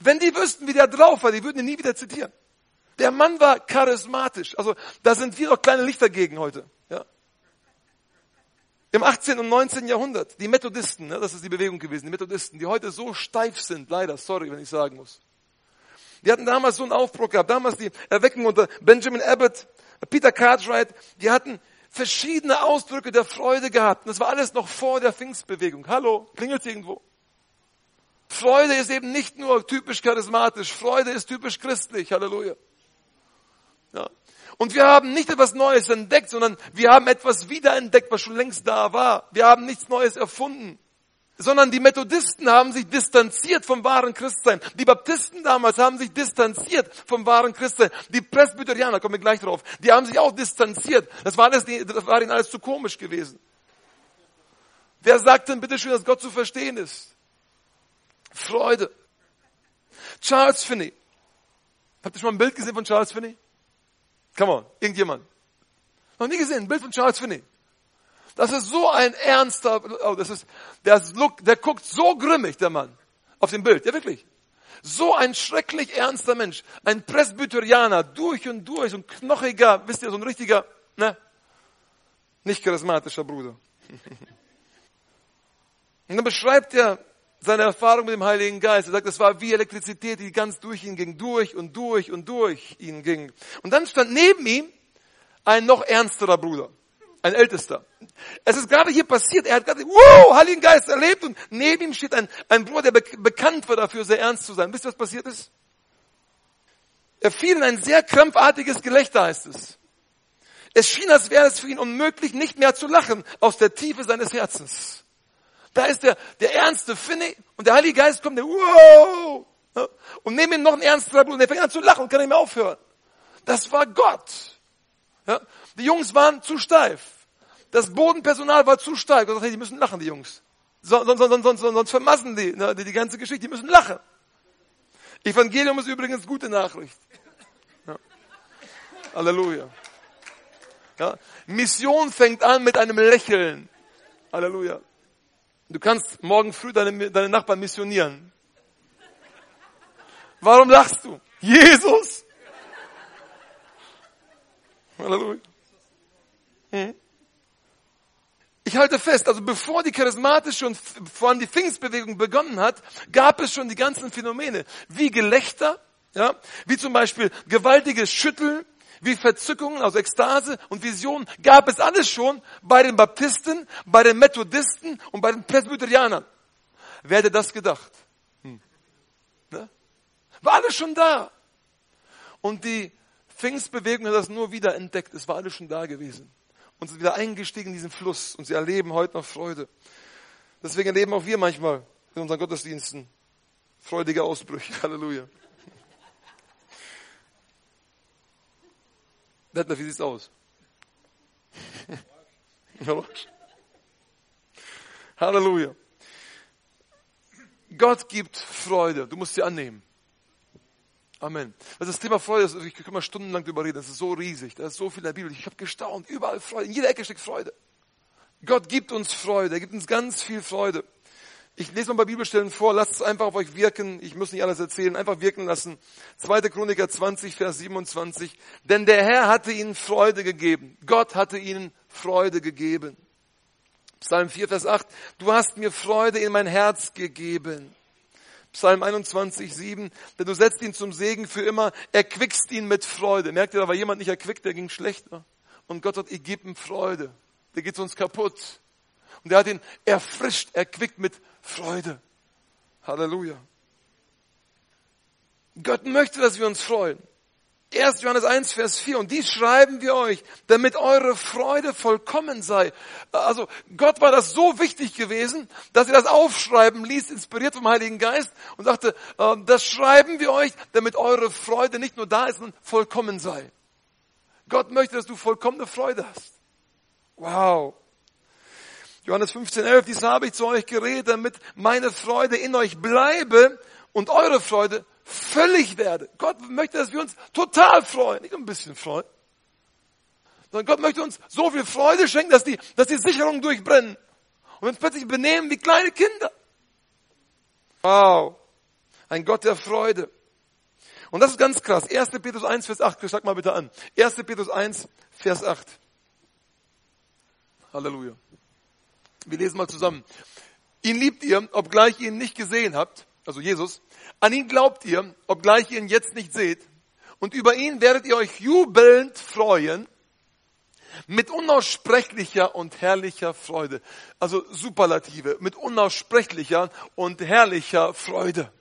wenn die wüssten, wie der drauf war, die würden ihn nie wieder zitieren. Der Mann war charismatisch. Also, da sind wir doch kleine Lichter gegen heute. Ja? Im 18. und 19. Jahrhundert, die Methodisten, ne, das ist die Bewegung gewesen, die Methodisten, die heute so steif sind, leider, sorry, wenn ich sagen muss. Die hatten damals so einen Aufbruch gehabt, damals die Erweckung unter Benjamin Abbott, Peter Cartwright, die hatten verschiedene Ausdrücke der Freude gehabt. Und das war alles noch vor der Pfingstbewegung. Hallo, klingelt irgendwo? Freude ist eben nicht nur typisch charismatisch, Freude ist typisch christlich. Halleluja. Ja. Und wir haben nicht etwas Neues entdeckt, sondern wir haben etwas wiederentdeckt, was schon längst da war. Wir haben nichts Neues erfunden. Sondern die Methodisten haben sich distanziert vom wahren Christsein. Die Baptisten damals haben sich distanziert vom wahren Christsein. Die Presbyterianer, kommen wir gleich drauf, die haben sich auch distanziert. Das war, alles, das war ihnen alles zu komisch gewesen. Wer sagt denn bitte schön, dass Gott zu verstehen ist? Freude. Charles Finney. Habt ihr schon mal ein Bild gesehen von Charles Finney? Come on, irgendjemand. Noch nie gesehen, ein Bild von Charles Finney. Das ist so ein ernster, oh, das ist, der, Look, der guckt so grimmig, der Mann, auf dem Bild, ja wirklich. So ein schrecklich ernster Mensch, ein Presbyterianer, durch und durch, so ein knochiger, wisst ihr, so ein richtiger, ne, nicht charismatischer Bruder. Und dann beschreibt er seine Erfahrung mit dem Heiligen Geist. Er sagt, es war wie Elektrizität, die ganz durch ihn ging, durch und durch und durch ihn ging. Und dann stand neben ihm ein noch ernsterer Bruder, ein ältester. Es ist gerade hier passiert, er hat gerade, wow, Heiligen Geist erlebt und neben ihm steht ein, ein Bruder, der be bekannt war dafür, sehr ernst zu sein. Wisst ihr, was passiert ist? Er fiel in ein sehr krampfartiges Gelächter, heißt es. Es schien, als wäre es für ihn unmöglich, nicht mehr zu lachen aus der Tiefe seines Herzens. Da ist der, der ernste Finne und der Heilige Geist kommt, der, wow, und neben ihm noch ein ernster Bruder, der fängt an zu lachen und kann nicht mehr aufhören. Das war Gott. Ja? Die Jungs waren zu steif. Das Bodenpersonal war zu steif. Gesagt, hey, die müssen lachen, die Jungs. Sonst, sonst, sonst, sonst, vermassen die, ne, die die ganze Geschichte. Die müssen lachen. Evangelium ist übrigens gute Nachricht. Ja. Halleluja. Ja. Mission fängt an mit einem Lächeln. Halleluja. Du kannst morgen früh deine, deine Nachbarn missionieren. Warum lachst du? Jesus! Halleluja. Hm? Ich halte fest, also bevor die charismatische und vor allem die Pfingstbewegung begonnen hat, gab es schon die ganzen Phänomene, wie Gelächter, ja, wie zum Beispiel gewaltiges Schütteln, wie Verzückungen, also Ekstase und Visionen, gab es alles schon bei den Baptisten, bei den Methodisten und bei den Presbyterianern. Wer hätte das gedacht? Hm. Ne? War alles schon da. Und die Pfingstbewegung hat das nur wieder entdeckt. Es war alles schon da gewesen. Und sind wieder eingestiegen in diesen Fluss. Und sie erleben heute noch Freude. Deswegen erleben auch wir manchmal in unseren Gottesdiensten freudige Ausbrüche. Halleluja. Detlef, wie sieht's aus? Halleluja. Gott gibt Freude. Du musst sie annehmen. Amen. Also das Thema Freude, ich kann mal stundenlang darüber reden, das ist so riesig, da ist so viel in der Bibel. Ich habe gestaunt, überall Freude, in jeder Ecke steckt Freude. Gott gibt uns Freude, er gibt uns ganz viel Freude. Ich lese mal ein paar Bibelstellen vor, lasst es einfach auf euch wirken. Ich muss nicht alles erzählen, einfach wirken lassen. 2. Chroniker 20, Vers 27. Denn der Herr hatte ihnen Freude gegeben. Gott hatte ihnen Freude gegeben. Psalm 4, Vers 8. Du hast mir Freude in mein Herz gegeben. Psalm 21, 7. Denn du setzt ihn zum Segen für immer, erquickst ihn mit Freude. Merkt ihr, da war jemand nicht erquickt, der ging schlechter. Und Gott sagt, ich gebe ihm Freude. Der geht sonst kaputt. Und er hat ihn erfrischt, erquickt mit Freude. Halleluja. Gott möchte, dass wir uns freuen. 1. Johannes 1, Vers 4. Und dies schreiben wir euch, damit eure Freude vollkommen sei. Also Gott war das so wichtig gewesen, dass er das aufschreiben ließ, inspiriert vom Heiligen Geist und sagte, ähm, das schreiben wir euch, damit eure Freude nicht nur da ist, sondern vollkommen sei. Gott möchte, dass du vollkommene Freude hast. Wow. Johannes 15, 11, dies habe ich zu euch geredet, damit meine Freude in euch bleibe und eure Freude völlig werde. Gott möchte, dass wir uns total freuen, nicht ein bisschen freuen. Sondern Gott möchte uns so viel Freude schenken, dass die, dass die Sicherungen durchbrennen. Und uns plötzlich benehmen wie kleine Kinder. Wow. Ein Gott der Freude. Und das ist ganz krass. 1. Petrus 1, Vers 8. Schlag mal bitte an. 1. Petrus 1, Vers 8. Halleluja. Wir lesen mal zusammen. Ihn liebt ihr, obgleich ihr ihn nicht gesehen habt, also Jesus. An ihn glaubt ihr, obgleich ihr ihn jetzt nicht seht. Und über ihn werdet ihr euch jubelnd freuen mit unaussprechlicher und herrlicher Freude. Also Superlative, mit unaussprechlicher und herrlicher Freude.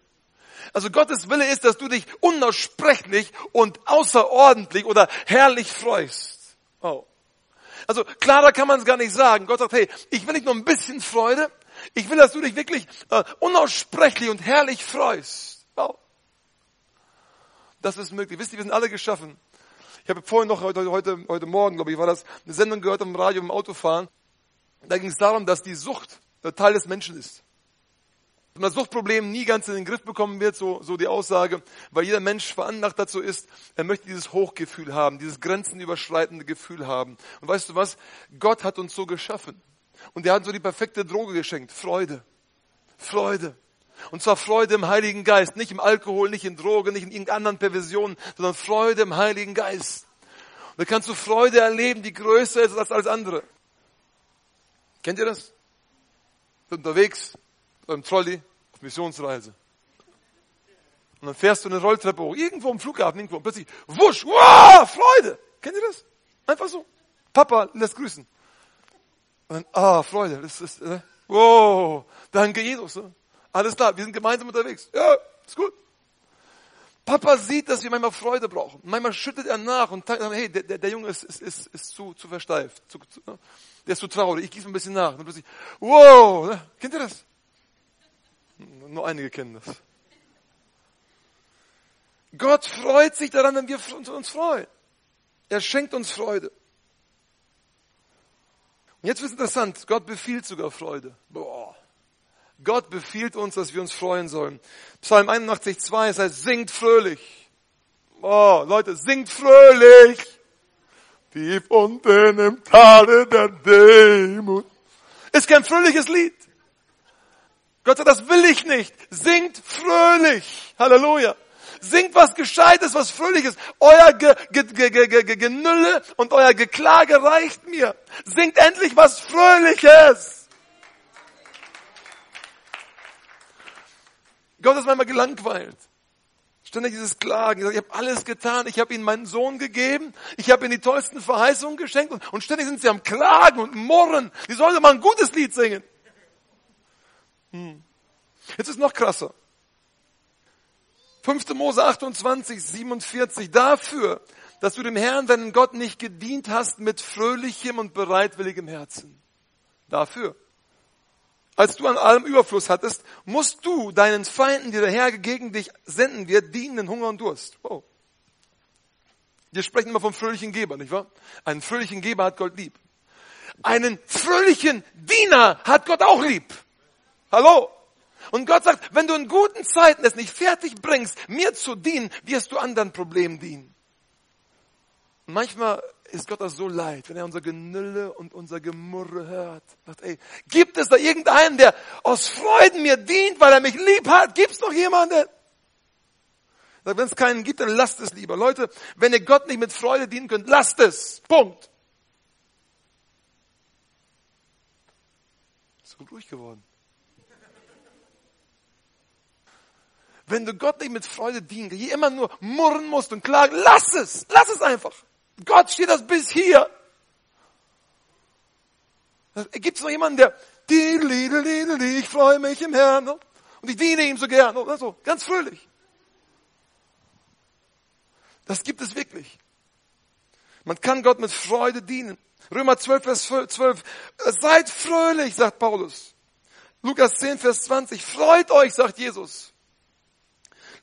Also Gottes Wille ist, dass du dich unaussprechlich und außerordentlich oder herrlich freust. Oh. Also klarer kann man es gar nicht sagen. Gott sagt, hey, ich will nicht nur ein bisschen Freude, ich will, dass du dich wirklich äh, unaussprechlich und herrlich freust. Wow. Das ist möglich. Wisst ihr, wir sind alle geschaffen. Ich habe vorhin noch heute, heute, heute Morgen, glaube ich, war das, eine Sendung gehört am Radio im Autofahren. Da ging es darum, dass die Sucht Teil des Menschen ist. Dass man Suchtproblem nie ganz in den Griff bekommen wird, so, so die Aussage, weil jeder Mensch veranlagt dazu ist, er möchte dieses Hochgefühl haben, dieses grenzenüberschreitende Gefühl haben. Und weißt du was? Gott hat uns so geschaffen. Und er hat so die perfekte Droge geschenkt. Freude. Freude. Und zwar Freude im Heiligen Geist. Nicht im Alkohol, nicht in Drogen, nicht in irgendeinen anderen Perversionen, sondern Freude im Heiligen Geist. Und da kannst du Freude erleben, die größer ist als alles andere. Kennt ihr das? Unterwegs, beim Trolley, auf Missionsreise. Und dann fährst du eine Rolltreppe hoch, irgendwo am Flughafen, irgendwo, und plötzlich, wusch, wow, Freude. Kennt ihr das? Einfach so. Papa lässt grüßen. Und ah, Freude, das ist, äh, wow, danke Jesus. Ne? Alles klar, wir sind gemeinsam unterwegs. Ja, ist gut. Papa sieht, dass wir manchmal Freude brauchen. Manchmal schüttet er nach und sagt, hey, der, der, der Junge ist, ist, ist, ist zu, zu versteift. Zu, zu, ne? der ist zu traurig. Ich gieße ein bisschen nach. Und plötzlich, wow, ne? kennt ihr das? Nur einige kennen das. Gott freut sich daran, wenn wir uns freuen. Er schenkt uns Freude. Jetzt wird es interessant. Gott befiehlt sogar Freude. Boah. Gott befiehlt uns, dass wir uns freuen sollen. Psalm 81, 2, es heißt, singt fröhlich. Oh, Leute, singt fröhlich. Tief unten im Tale der Demut. Ist kein fröhliches Lied. Gott sagt, das will ich nicht. Singt fröhlich. Halleluja. Singt was Gescheites, was Fröhliches. Euer Ge Ge Ge Ge Genülle und euer Geklage reicht mir. Singt endlich was Fröhliches. Gott ist manchmal gelangweilt. Ständig dieses Klagen. Ich habe alles getan. Ich habe ihnen meinen Sohn gegeben. Ich habe ihnen die tollsten Verheißungen geschenkt. Und, ständig sind sie am Klagen und Murren. Die sollen mal ein gutes Lied singen. Hm. Jetzt ist noch krasser. 5. Mose 28, 47. Dafür, dass du dem Herrn, deinen Gott, nicht gedient hast mit fröhlichem und bereitwilligem Herzen. Dafür als du an allem Überfluss hattest, musst du deinen Feinden, die der Herr gegen dich senden wird, dienen Hunger und Durst. Wow. Wir sprechen immer vom fröhlichen Geber, nicht wahr? Einen fröhlichen Geber hat Gott lieb. Einen fröhlichen Diener hat Gott auch lieb. Hallo? Und Gott sagt, wenn du in guten Zeiten es nicht fertig bringst, mir zu dienen, wirst du anderen Problemen dienen. Und manchmal ist Gott das so leid, wenn er unser Genülle und unser Gemurre hört. Sagt, ey, gibt es da irgendeinen, der aus Freuden mir dient, weil er mich lieb hat? Gibt es noch jemanden? Wenn es keinen gibt, dann lasst es lieber. Leute, wenn ihr Gott nicht mit Freude dienen könnt, lasst es. Punkt. Ist gut ruhig geworden. Wenn du Gott nicht mit Freude dienen, hier immer nur murren musst und klagen, lass es. Lass es einfach. Gott steht das bis hier. Gibt es noch jemanden, der, ich freue mich im Herrn und ich diene ihm so gern oder so, ganz fröhlich. Das gibt es wirklich. Man kann Gott mit Freude dienen. Römer 12, Vers 12. Seid fröhlich, sagt Paulus. Lukas 10, Vers 20. Freut euch, sagt Jesus.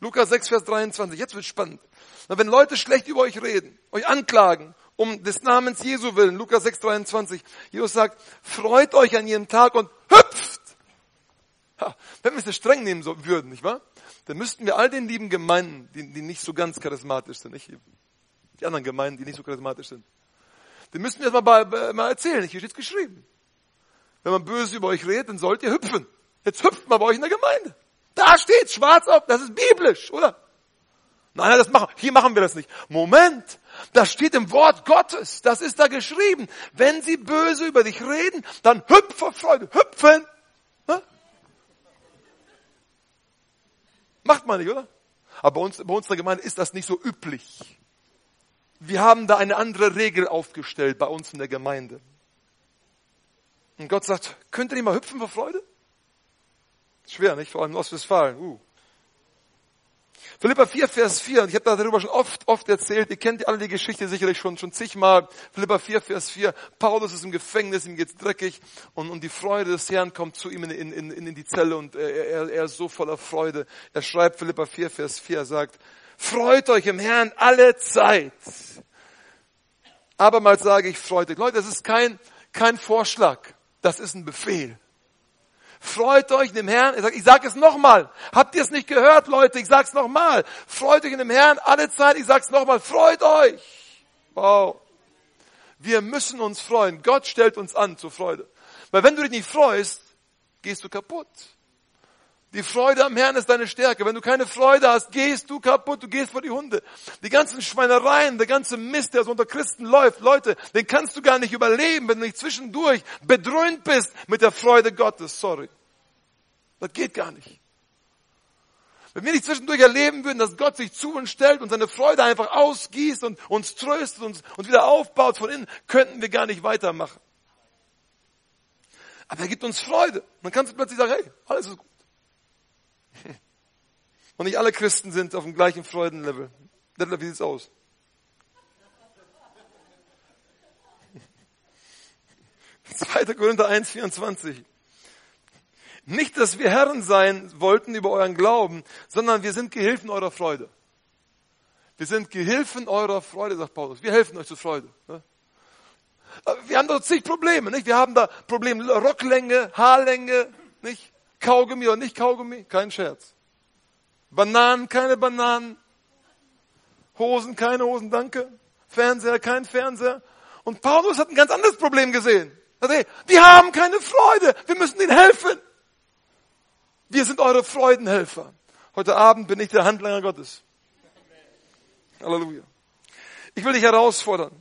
Lukas 6, Vers 23. Jetzt wird spannend. Wenn Leute schlecht über euch reden, euch anklagen, um des Namens Jesu willen, Lukas 6, 23, Jesus sagt, freut euch an jedem Tag und hüpft. Ha, wenn wir es streng nehmen würden, nicht wahr? Dann müssten wir all den lieben Gemeinden, die, die nicht so ganz charismatisch sind, nicht? Die anderen Gemeinden, die nicht so charismatisch sind. Die müssten wir jetzt mal, mal erzählen. Hier steht geschrieben. Wenn man böse über euch redet, dann sollt ihr hüpfen. Jetzt hüpft mal bei euch in der Gemeinde. Da steht schwarz auf, das ist biblisch, oder? Nein, das machen, hier machen wir das nicht. Moment, das steht im Wort Gottes, das ist da geschrieben. Wenn sie böse über dich reden, dann hüpf vor Freude, hüpfen. Macht man nicht, oder? Aber bei uns, bei uns in der Gemeinde ist das nicht so üblich. Wir haben da eine andere Regel aufgestellt bei uns in der Gemeinde. Und Gott sagt, könnt ihr nicht mal hüpfen vor Freude? Schwer, nicht? Vor allem in Ostwestfalen. Uh. Philippa 4, Vers 4, und ich habe darüber schon oft, oft erzählt, ihr kennt alle die Geschichte sicherlich schon, schon zigmal. Philippa 4, Vers 4, Paulus ist im Gefängnis, ihm geht's dreckig und, und die Freude des Herrn kommt zu ihm in, in, in, in die Zelle und er, er, er ist so voller Freude. Er schreibt Philippa 4, Vers 4, er sagt, freut euch im Herrn alle Zeit. Abermals sage ich, freut euch. Leute, das ist kein, kein Vorschlag, das ist ein Befehl. Freut euch in dem Herrn. Er ich sage es nochmal. Habt ihr es nicht gehört, Leute? Ich sag's nochmal. Freut euch in dem Herrn alle Zeit. Ich sag's nochmal. Freut euch. Wow. Wir müssen uns freuen. Gott stellt uns an zur Freude. Weil wenn du dich nicht freust, gehst du kaputt. Die Freude am Herrn ist deine Stärke. Wenn du keine Freude hast, gehst du kaputt, du gehst vor die Hunde. Die ganzen Schweinereien, der ganze Mist, der so unter Christen läuft, Leute, den kannst du gar nicht überleben, wenn du nicht zwischendurch bedröhnt bist mit der Freude Gottes. Sorry. Das geht gar nicht. Wenn wir nicht zwischendurch erleben würden, dass Gott sich zu uns stellt und seine Freude einfach ausgießt und uns tröstet und uns wieder aufbaut von innen, könnten wir gar nicht weitermachen. Aber er gibt uns Freude. Man kann plötzlich sagen, hey, alles ist gut. Und nicht alle Christen sind auf dem gleichen Freudenlevel. Detlef, wie sieht's aus? Zweiter Korinther 1, 24. Nicht, dass wir Herren sein wollten über euren Glauben, sondern wir sind Gehilfen eurer Freude. Wir sind Gehilfen eurer Freude, sagt Paulus. Wir helfen euch zur Freude. Ne? Wir haben da zig Probleme, nicht? Wir haben da Probleme Rocklänge, Haarlänge, nicht? Kaugummi oder nicht Kaugummi, kein Scherz. Bananen, keine Bananen. Hosen, keine Hosen, danke. Fernseher, kein Fernseher. Und Paulus hat ein ganz anderes Problem gesehen. Die haben keine Freude. Wir müssen ihnen helfen. Wir sind eure Freudenhelfer. Heute Abend bin ich der Handlanger Gottes. Halleluja. Ich will dich herausfordern.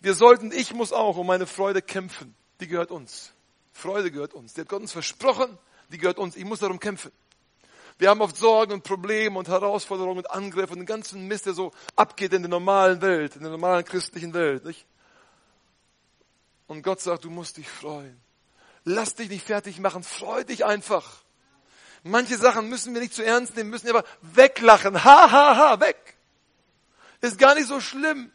Wir sollten, ich muss auch um meine Freude kämpfen. Die gehört uns. Freude gehört uns. Die hat Gott uns versprochen, die gehört uns. Ich muss darum kämpfen. Wir haben oft Sorgen und Probleme und Herausforderungen und Angriffe und den ganzen Mist, der so abgeht in der normalen Welt, in der normalen christlichen Welt. Nicht? Und Gott sagt, du musst dich freuen. Lass dich nicht fertig machen, freu dich einfach. Manche Sachen müssen wir nicht zu ernst nehmen, müssen wir aber weglachen. Ha, ha, ha, weg. Ist gar nicht so schlimm.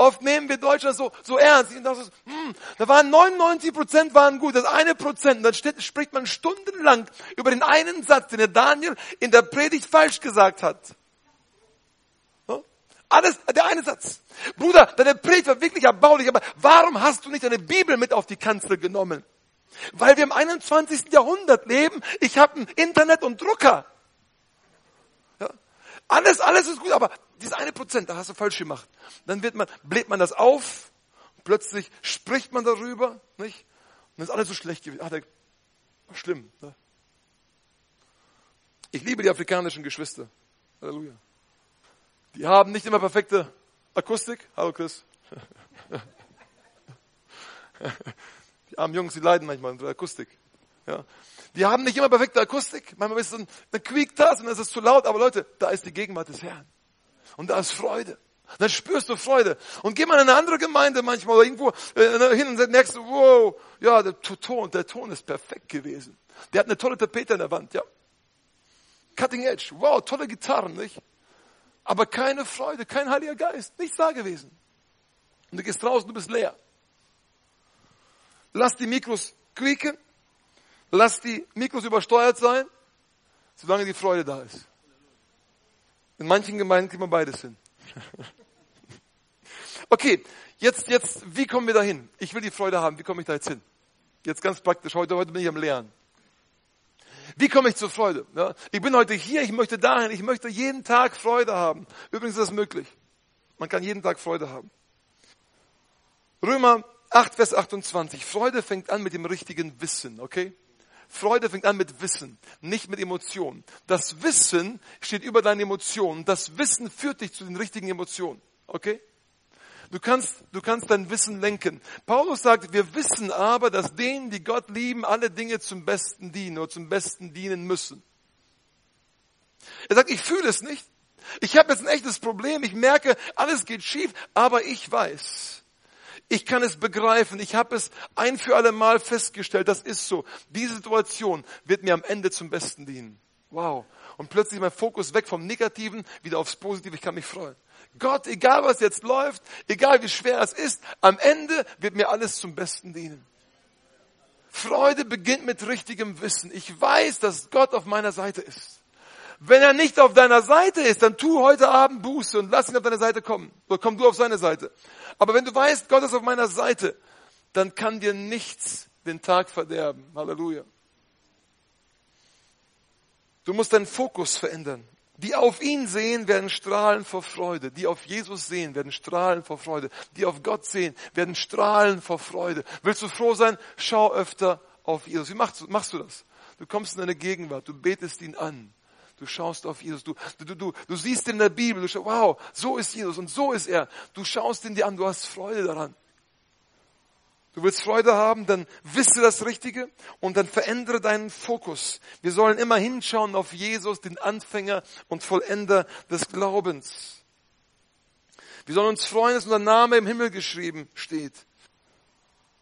Oft nehmen wir Deutschland so, so ernst. Und das ist, hm, da waren 99 Prozent waren gut, das eine Prozent. Dann steht, spricht man stundenlang über den einen Satz, den der Daniel in der Predigt falsch gesagt hat. Alles, der eine Satz. Bruder, deine Predigt war wirklich erbaulich, aber warum hast du nicht deine Bibel mit auf die Kanzel genommen? Weil wir im 21. Jahrhundert leben. Ich habe ein Internet und Drucker. Alles, alles ist gut, aber dieses eine Prozent, da hast du falsch gemacht. Dann wird man, bläht man das auf, plötzlich spricht man darüber, nicht? Und dann ist alles so schlecht gewesen. Ach, der, schlimm. Ne? Ich liebe die afrikanischen Geschwister. Halleluja. Die haben nicht immer perfekte Akustik. Hallo Chris. Die armen Jungs, die leiden manchmal unter Akustik. Ja. Die haben nicht immer perfekte Akustik. Manchmal ist es ein, dann quiekt das und dann ist es zu laut. Aber Leute, da ist die Gegenwart des Herrn. Und da ist Freude. Dann spürst du Freude. Und geh mal in eine andere Gemeinde manchmal oder irgendwo äh, hin und merkst du, wow, ja, der Ton, der Ton ist perfekt gewesen. Der hat eine tolle Tapete an der Wand, ja. Cutting Edge, wow, tolle Gitarren, nicht? Aber keine Freude, kein Heiliger Geist, nichts da gewesen. Und du gehst raus, du bist leer. Lass die Mikros quieken. Lass die Mikros übersteuert sein, solange die Freude da ist. In manchen Gemeinden kriegt man beides hin. Okay, jetzt, jetzt, wie kommen wir dahin? Ich will die Freude haben. Wie komme ich da jetzt hin? Jetzt ganz praktisch. Heute, heute bin ich am Lernen. Wie komme ich zur Freude? Ja, ich bin heute hier, ich möchte dahin, ich möchte jeden Tag Freude haben. Übrigens ist das möglich. Man kann jeden Tag Freude haben. Römer 8, Vers 28. Freude fängt an mit dem richtigen Wissen, okay? Freude fängt an mit Wissen, nicht mit Emotionen. Das Wissen steht über deine Emotionen. Das Wissen führt dich zu den richtigen Emotionen, okay? Du kannst, du kannst dein Wissen lenken. Paulus sagt, wir wissen aber, dass denen, die Gott lieben, alle Dinge zum Besten dienen oder zum Besten dienen müssen. Er sagt, ich fühle es nicht. Ich habe jetzt ein echtes Problem. Ich merke, alles geht schief, aber ich weiß, ich kann es begreifen. Ich habe es ein für alle Mal festgestellt. Das ist so. Diese Situation wird mir am Ende zum Besten dienen. Wow. Und plötzlich mein Fokus weg vom Negativen wieder aufs Positive. Ich kann mich freuen. Gott, egal was jetzt läuft, egal wie schwer es ist, am Ende wird mir alles zum Besten dienen. Freude beginnt mit richtigem Wissen. Ich weiß, dass Gott auf meiner Seite ist. Wenn er nicht auf deiner Seite ist, dann tu heute Abend Buße und lass ihn auf deine Seite kommen. Oder komm du auf seine Seite. Aber wenn du weißt, Gott ist auf meiner Seite, dann kann dir nichts den Tag verderben. Halleluja. Du musst deinen Fokus verändern. Die auf ihn sehen, werden strahlen vor Freude. Die auf Jesus sehen, werden strahlen vor Freude. Die auf Gott sehen, werden strahlen vor Freude. Willst du froh sein? Schau öfter auf Jesus. Wie machst du, machst du das? Du kommst in deine Gegenwart, du betest ihn an. Du schaust auf Jesus, du, du, du, du siehst in der Bibel, du schaust, wow, so ist Jesus und so ist er. Du schaust ihn dir an, du hast Freude daran. Du willst Freude haben, dann wisse das Richtige und dann verändere deinen Fokus. Wir sollen immer hinschauen auf Jesus, den Anfänger und Vollender des Glaubens. Wir sollen uns freuen, dass unser Name im Himmel geschrieben steht.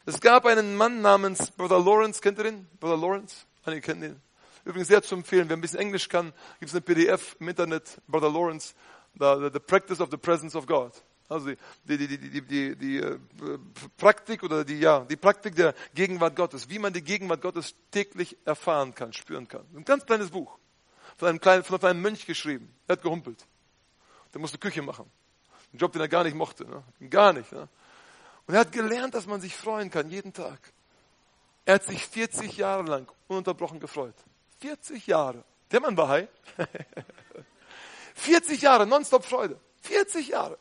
Es gab einen Mann namens Brother Lawrence, kennt ihr den? Brother Lawrence? Einige kennen den. Übrigens sehr zu empfehlen, wer ein bisschen Englisch kann, gibt es eine PDF im Internet, Brother Lawrence, the, the Practice of the Presence of God. Also die, die, die, die, die, die äh, Praktik oder die, ja, die Praktik der Gegenwart Gottes, wie man die Gegenwart Gottes täglich erfahren kann, spüren kann. Ein ganz kleines Buch, von einem, kleinen, von einem Mönch geschrieben. Er hat gehumpelt. Der musste Küche machen. Ein Job, den er gar nicht mochte. Ne? Gar nicht. Ne? Und er hat gelernt, dass man sich freuen kann, jeden Tag. Er hat sich 40 Jahre lang ununterbrochen gefreut. 40 Jahre. Der Mann war high. 40 Jahre nonstop Freude. 40 Jahre.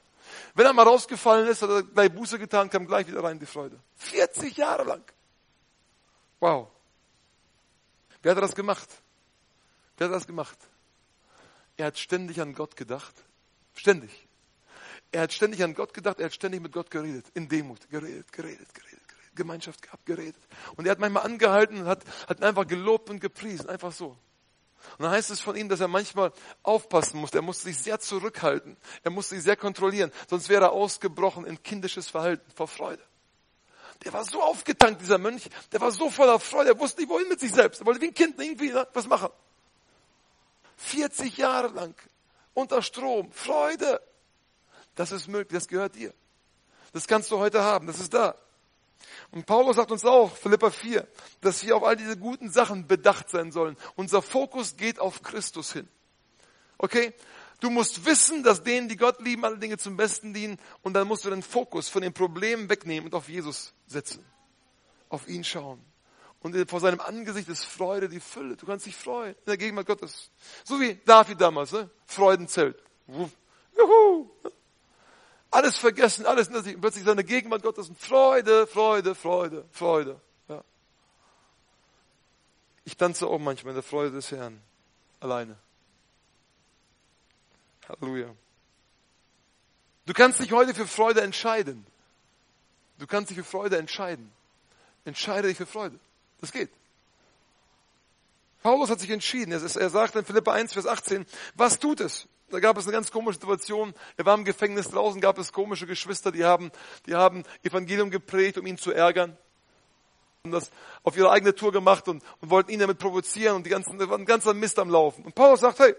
Wenn er mal rausgefallen ist, hat er gleich Buße getan, kam gleich wieder rein die Freude. 40 Jahre lang. Wow. Wer hat das gemacht? Wer hat das gemacht? Er hat ständig an Gott gedacht. Ständig. Er hat ständig an Gott gedacht, er hat ständig mit Gott geredet. In Demut. Geredet, geredet, geredet, geredet. Gemeinschaft gehabt, geredet. Und er hat manchmal angehalten und hat, hat einfach gelobt und gepriesen. Einfach so. Und dann heißt es von ihm, dass er manchmal aufpassen musste. Er musste sich sehr zurückhalten. Er musste sich sehr kontrollieren. Sonst wäre er ausgebrochen in kindisches Verhalten vor Freude. Der war so aufgetankt, dieser Mönch. Der war so voller Freude. Er wusste nicht, wohin mit sich selbst. Er wollte wie ein Kind irgendwie was machen. 40 Jahre lang. Unter Strom. Freude. Das ist möglich. Das gehört dir. Das kannst du heute haben. Das ist da. Und Paulus sagt uns auch, Philippa 4, dass wir auf all diese guten Sachen bedacht sein sollen. Unser Fokus geht auf Christus hin. Okay? Du musst wissen, dass denen, die Gott lieben, alle Dinge zum Besten dienen. Und dann musst du den Fokus von den Problemen wegnehmen und auf Jesus setzen. Auf ihn schauen. Und vor seinem Angesicht ist Freude die Fülle. Du kannst dich freuen in der Gegenwart Gottes. So wie David damals, ne? Freudenzelt. Juhu! Alles vergessen, alles und plötzlich seine Gegenwart Gottes und Freude, Freude, Freude, Freude. Ja. Ich tanze auch manchmal in der Freude des Herrn. Alleine. Halleluja. Du kannst dich heute für Freude entscheiden. Du kannst dich für Freude entscheiden. Entscheide dich für Freude. Das geht. Paulus hat sich entschieden. Er sagt in Philippa 1, Vers 18, was tut es? Da gab es eine ganz komische Situation. Er war im Gefängnis draußen, gab es komische Geschwister, die haben, die haben Evangelium geprägt, um ihn zu ärgern. Und das auf ihre eigene Tour gemacht und, und wollten ihn damit provozieren und die ganzen, da war ein ganzer Mist am Laufen. Und Paulus sagt, hey,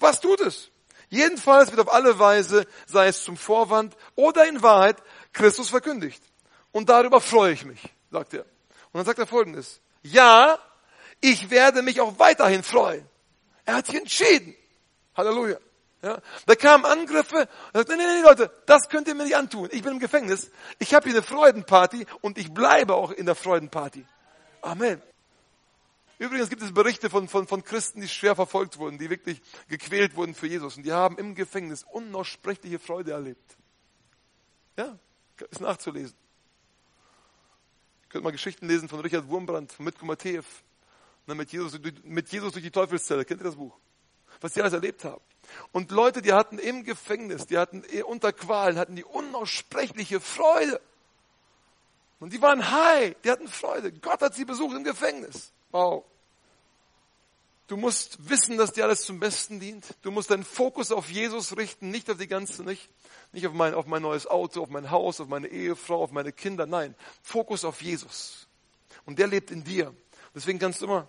was tut es? Jedenfalls wird auf alle Weise, sei es zum Vorwand oder in Wahrheit, Christus verkündigt. Und darüber freue ich mich, sagt er. Und dann sagt er folgendes. Ja, ich werde mich auch weiterhin freuen. Er hat sich entschieden. Halleluja. Ja, da kamen Angriffe und sagte, nee, nee, nee, Leute, das könnt ihr mir nicht antun. Ich bin im Gefängnis. Ich habe hier eine Freudenparty und ich bleibe auch in der Freudenparty. Amen. Übrigens gibt es Berichte von, von, von Christen, die schwer verfolgt wurden, die wirklich gequält wurden für Jesus. Und die haben im Gefängnis unaussprechliche Freude erlebt. Ja, ist nachzulesen. Ihr könnt mal Geschichten lesen von Richard Wurmbrand, von Mitko Matthäus. Mit Jesus, mit Jesus durch die Teufelszelle. Kennt ihr das Buch? Was die alles erlebt haben. Und Leute, die hatten im Gefängnis, die hatten unter Qualen, hatten die unaussprechliche Freude. Und die waren high, die hatten Freude. Gott hat sie besucht im Gefängnis. Wow. Du musst wissen, dass dir alles zum Besten dient. Du musst deinen Fokus auf Jesus richten, nicht auf die ganze, nicht, nicht auf mein, auf mein neues Auto, auf mein Haus, auf meine Ehefrau, auf meine Kinder. Nein, Fokus auf Jesus. Und der lebt in dir. Deswegen kannst du immer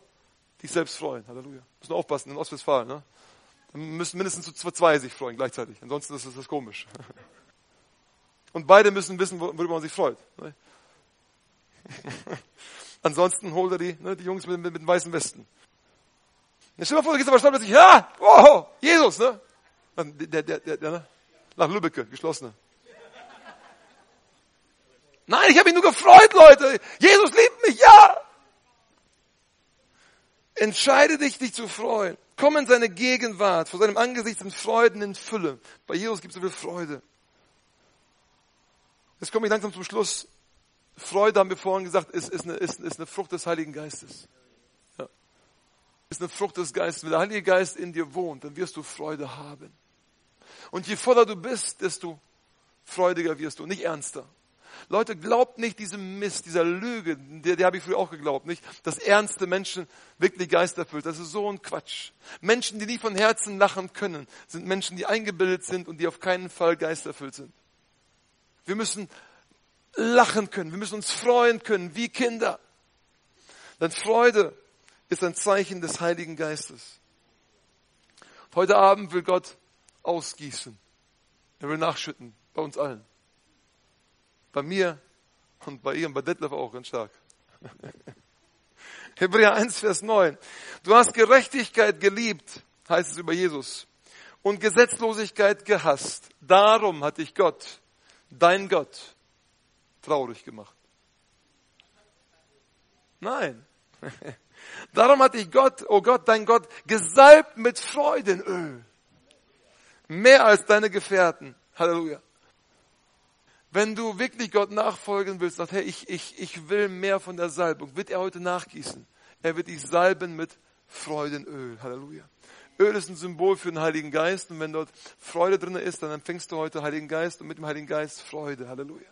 dich selbst freuen. Halleluja. Nur aufpassen in Ostwestfalen. Ne? Dann müssen mindestens zwei sich freuen gleichzeitig. Ansonsten ist das komisch. Und beide müssen wissen, worüber man sich freut. Ne? Ansonsten holt er die, ne, die Jungs mit, mit, mit den weißen Westen. Jetzt stell dir vor, du gehst aber stolz ja, oh, Jesus, ne? Der, der, der, der, ne? Nach Lübbecke, geschlossene. Nein, ich habe mich nur gefreut, Leute. Jesus liebt mich, ja. Entscheide dich, dich zu freuen. Komm in seine Gegenwart. Vor seinem Angesicht sind Freuden in Fülle. Bei Jesus gibt es so viel Freude. Jetzt komme ich langsam zum Schluss. Freude, haben wir vorhin gesagt, ist, ist, eine, ist, ist eine Frucht des Heiligen Geistes. Ja. Ist eine Frucht des Geistes. Wenn der Heilige Geist in dir wohnt, dann wirst du Freude haben. Und je voller du bist, desto freudiger wirst du, nicht ernster. Leute, glaubt nicht diesem Mist, dieser Lüge, der, der habe ich früher auch geglaubt, nicht, dass ernste Menschen wirklich geisterfüllt. Das ist so ein Quatsch. Menschen, die nie von Herzen lachen können, sind Menschen, die eingebildet sind und die auf keinen Fall geisterfüllt sind. Wir müssen lachen können, wir müssen uns freuen können, wie Kinder. Denn Freude ist ein Zeichen des Heiligen Geistes. Heute Abend will Gott ausgießen. Er will nachschütten bei uns allen. Bei mir und bei ihr und bei Detlef auch ganz stark. Hebräer 1, Vers 9. Du hast Gerechtigkeit geliebt, heißt es über Jesus, und Gesetzlosigkeit gehasst. Darum hat dich Gott, dein Gott, traurig gemacht. Nein. Darum hat dich Gott, oh Gott, dein Gott, gesalbt mit Freudenöl. Mehr als deine Gefährten. Halleluja. Wenn du wirklich Gott nachfolgen willst, sagst, hey, ich, ich, ich will mehr von der Salbung, wird er heute nachgießen. Er wird dich salben mit Freudenöl. Halleluja. Öl ist ein Symbol für den Heiligen Geist und wenn dort Freude drin ist, dann empfängst du heute Heiligen Geist und mit dem Heiligen Geist Freude. Halleluja.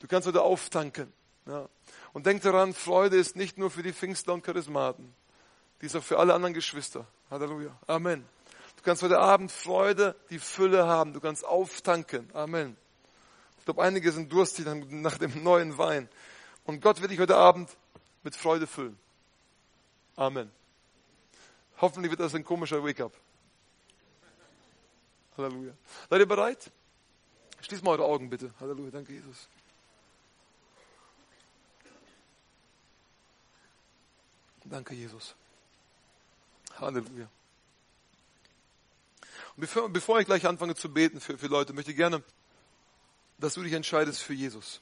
Du kannst heute auftanken. Ja. Und denk daran, Freude ist nicht nur für die Pfingstler und Charismaten. Die ist auch für alle anderen Geschwister. Halleluja. Amen. Du kannst heute Abend Freude, die Fülle haben. Du kannst auftanken. Amen. Glaube, einige sind durstig nach dem neuen Wein. Und Gott wird dich heute Abend mit Freude füllen. Amen. Hoffentlich wird das ein komischer Wake-up. Halleluja. Seid ihr bereit? Schließt mal eure Augen bitte. Halleluja. Danke, Jesus. Danke, Jesus. Halleluja. Und bevor, bevor ich gleich anfange zu beten für, für Leute, möchte ich gerne dass du dich entscheidest für Jesus.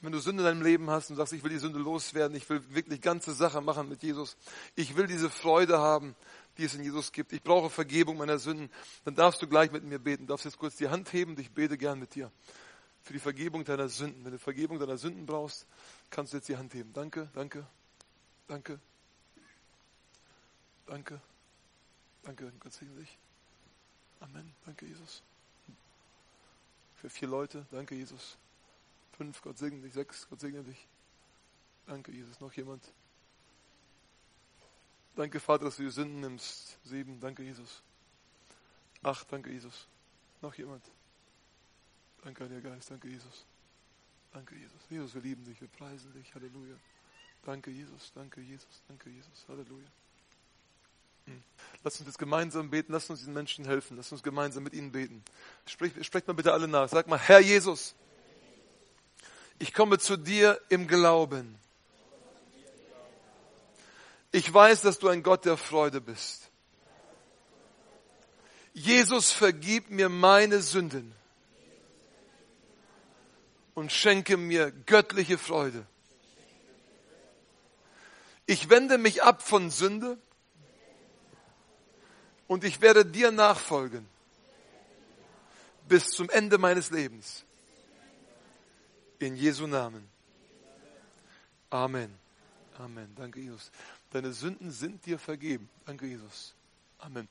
Wenn du Sünde in deinem Leben hast und sagst, ich will die Sünde loswerden, ich will wirklich ganze Sache machen mit Jesus, ich will diese Freude haben, die es in Jesus gibt, ich brauche Vergebung meiner Sünden, dann darfst du gleich mit mir beten. Du darfst jetzt kurz die Hand heben ich bete gern mit dir. Für die Vergebung deiner Sünden. Wenn du Vergebung deiner Sünden brauchst, kannst du jetzt die Hand heben. Danke, danke, danke, danke, danke, Gott segne dich. Amen. Danke, Jesus. Für vier Leute. Danke, Jesus. Fünf, Gott segne dich. Sechs, Gott segne dich. Danke, Jesus. Noch jemand? Danke, Vater, dass du die Sünden nimmst. Sieben, danke, Jesus. Acht, danke, Jesus. Noch jemand? Danke, Heiliger Geist. Danke, Jesus. Danke, Jesus. Jesus, wir lieben dich. Wir preisen dich. Halleluja. Danke, Jesus. Danke, Jesus. Danke, Jesus. Halleluja. Lass uns jetzt gemeinsam beten, lass uns diesen Menschen helfen, lass uns gemeinsam mit ihnen beten. Sprecht, sprecht mal bitte alle nach. Sag mal, Herr Jesus, ich komme zu dir im Glauben. Ich weiß, dass du ein Gott der Freude bist. Jesus, vergib mir meine Sünden und schenke mir göttliche Freude. Ich wende mich ab von Sünde und ich werde dir nachfolgen bis zum Ende meines Lebens. In Jesu Namen. Amen. Amen. Danke, Jesus. Deine Sünden sind dir vergeben. Danke, Jesus. Amen.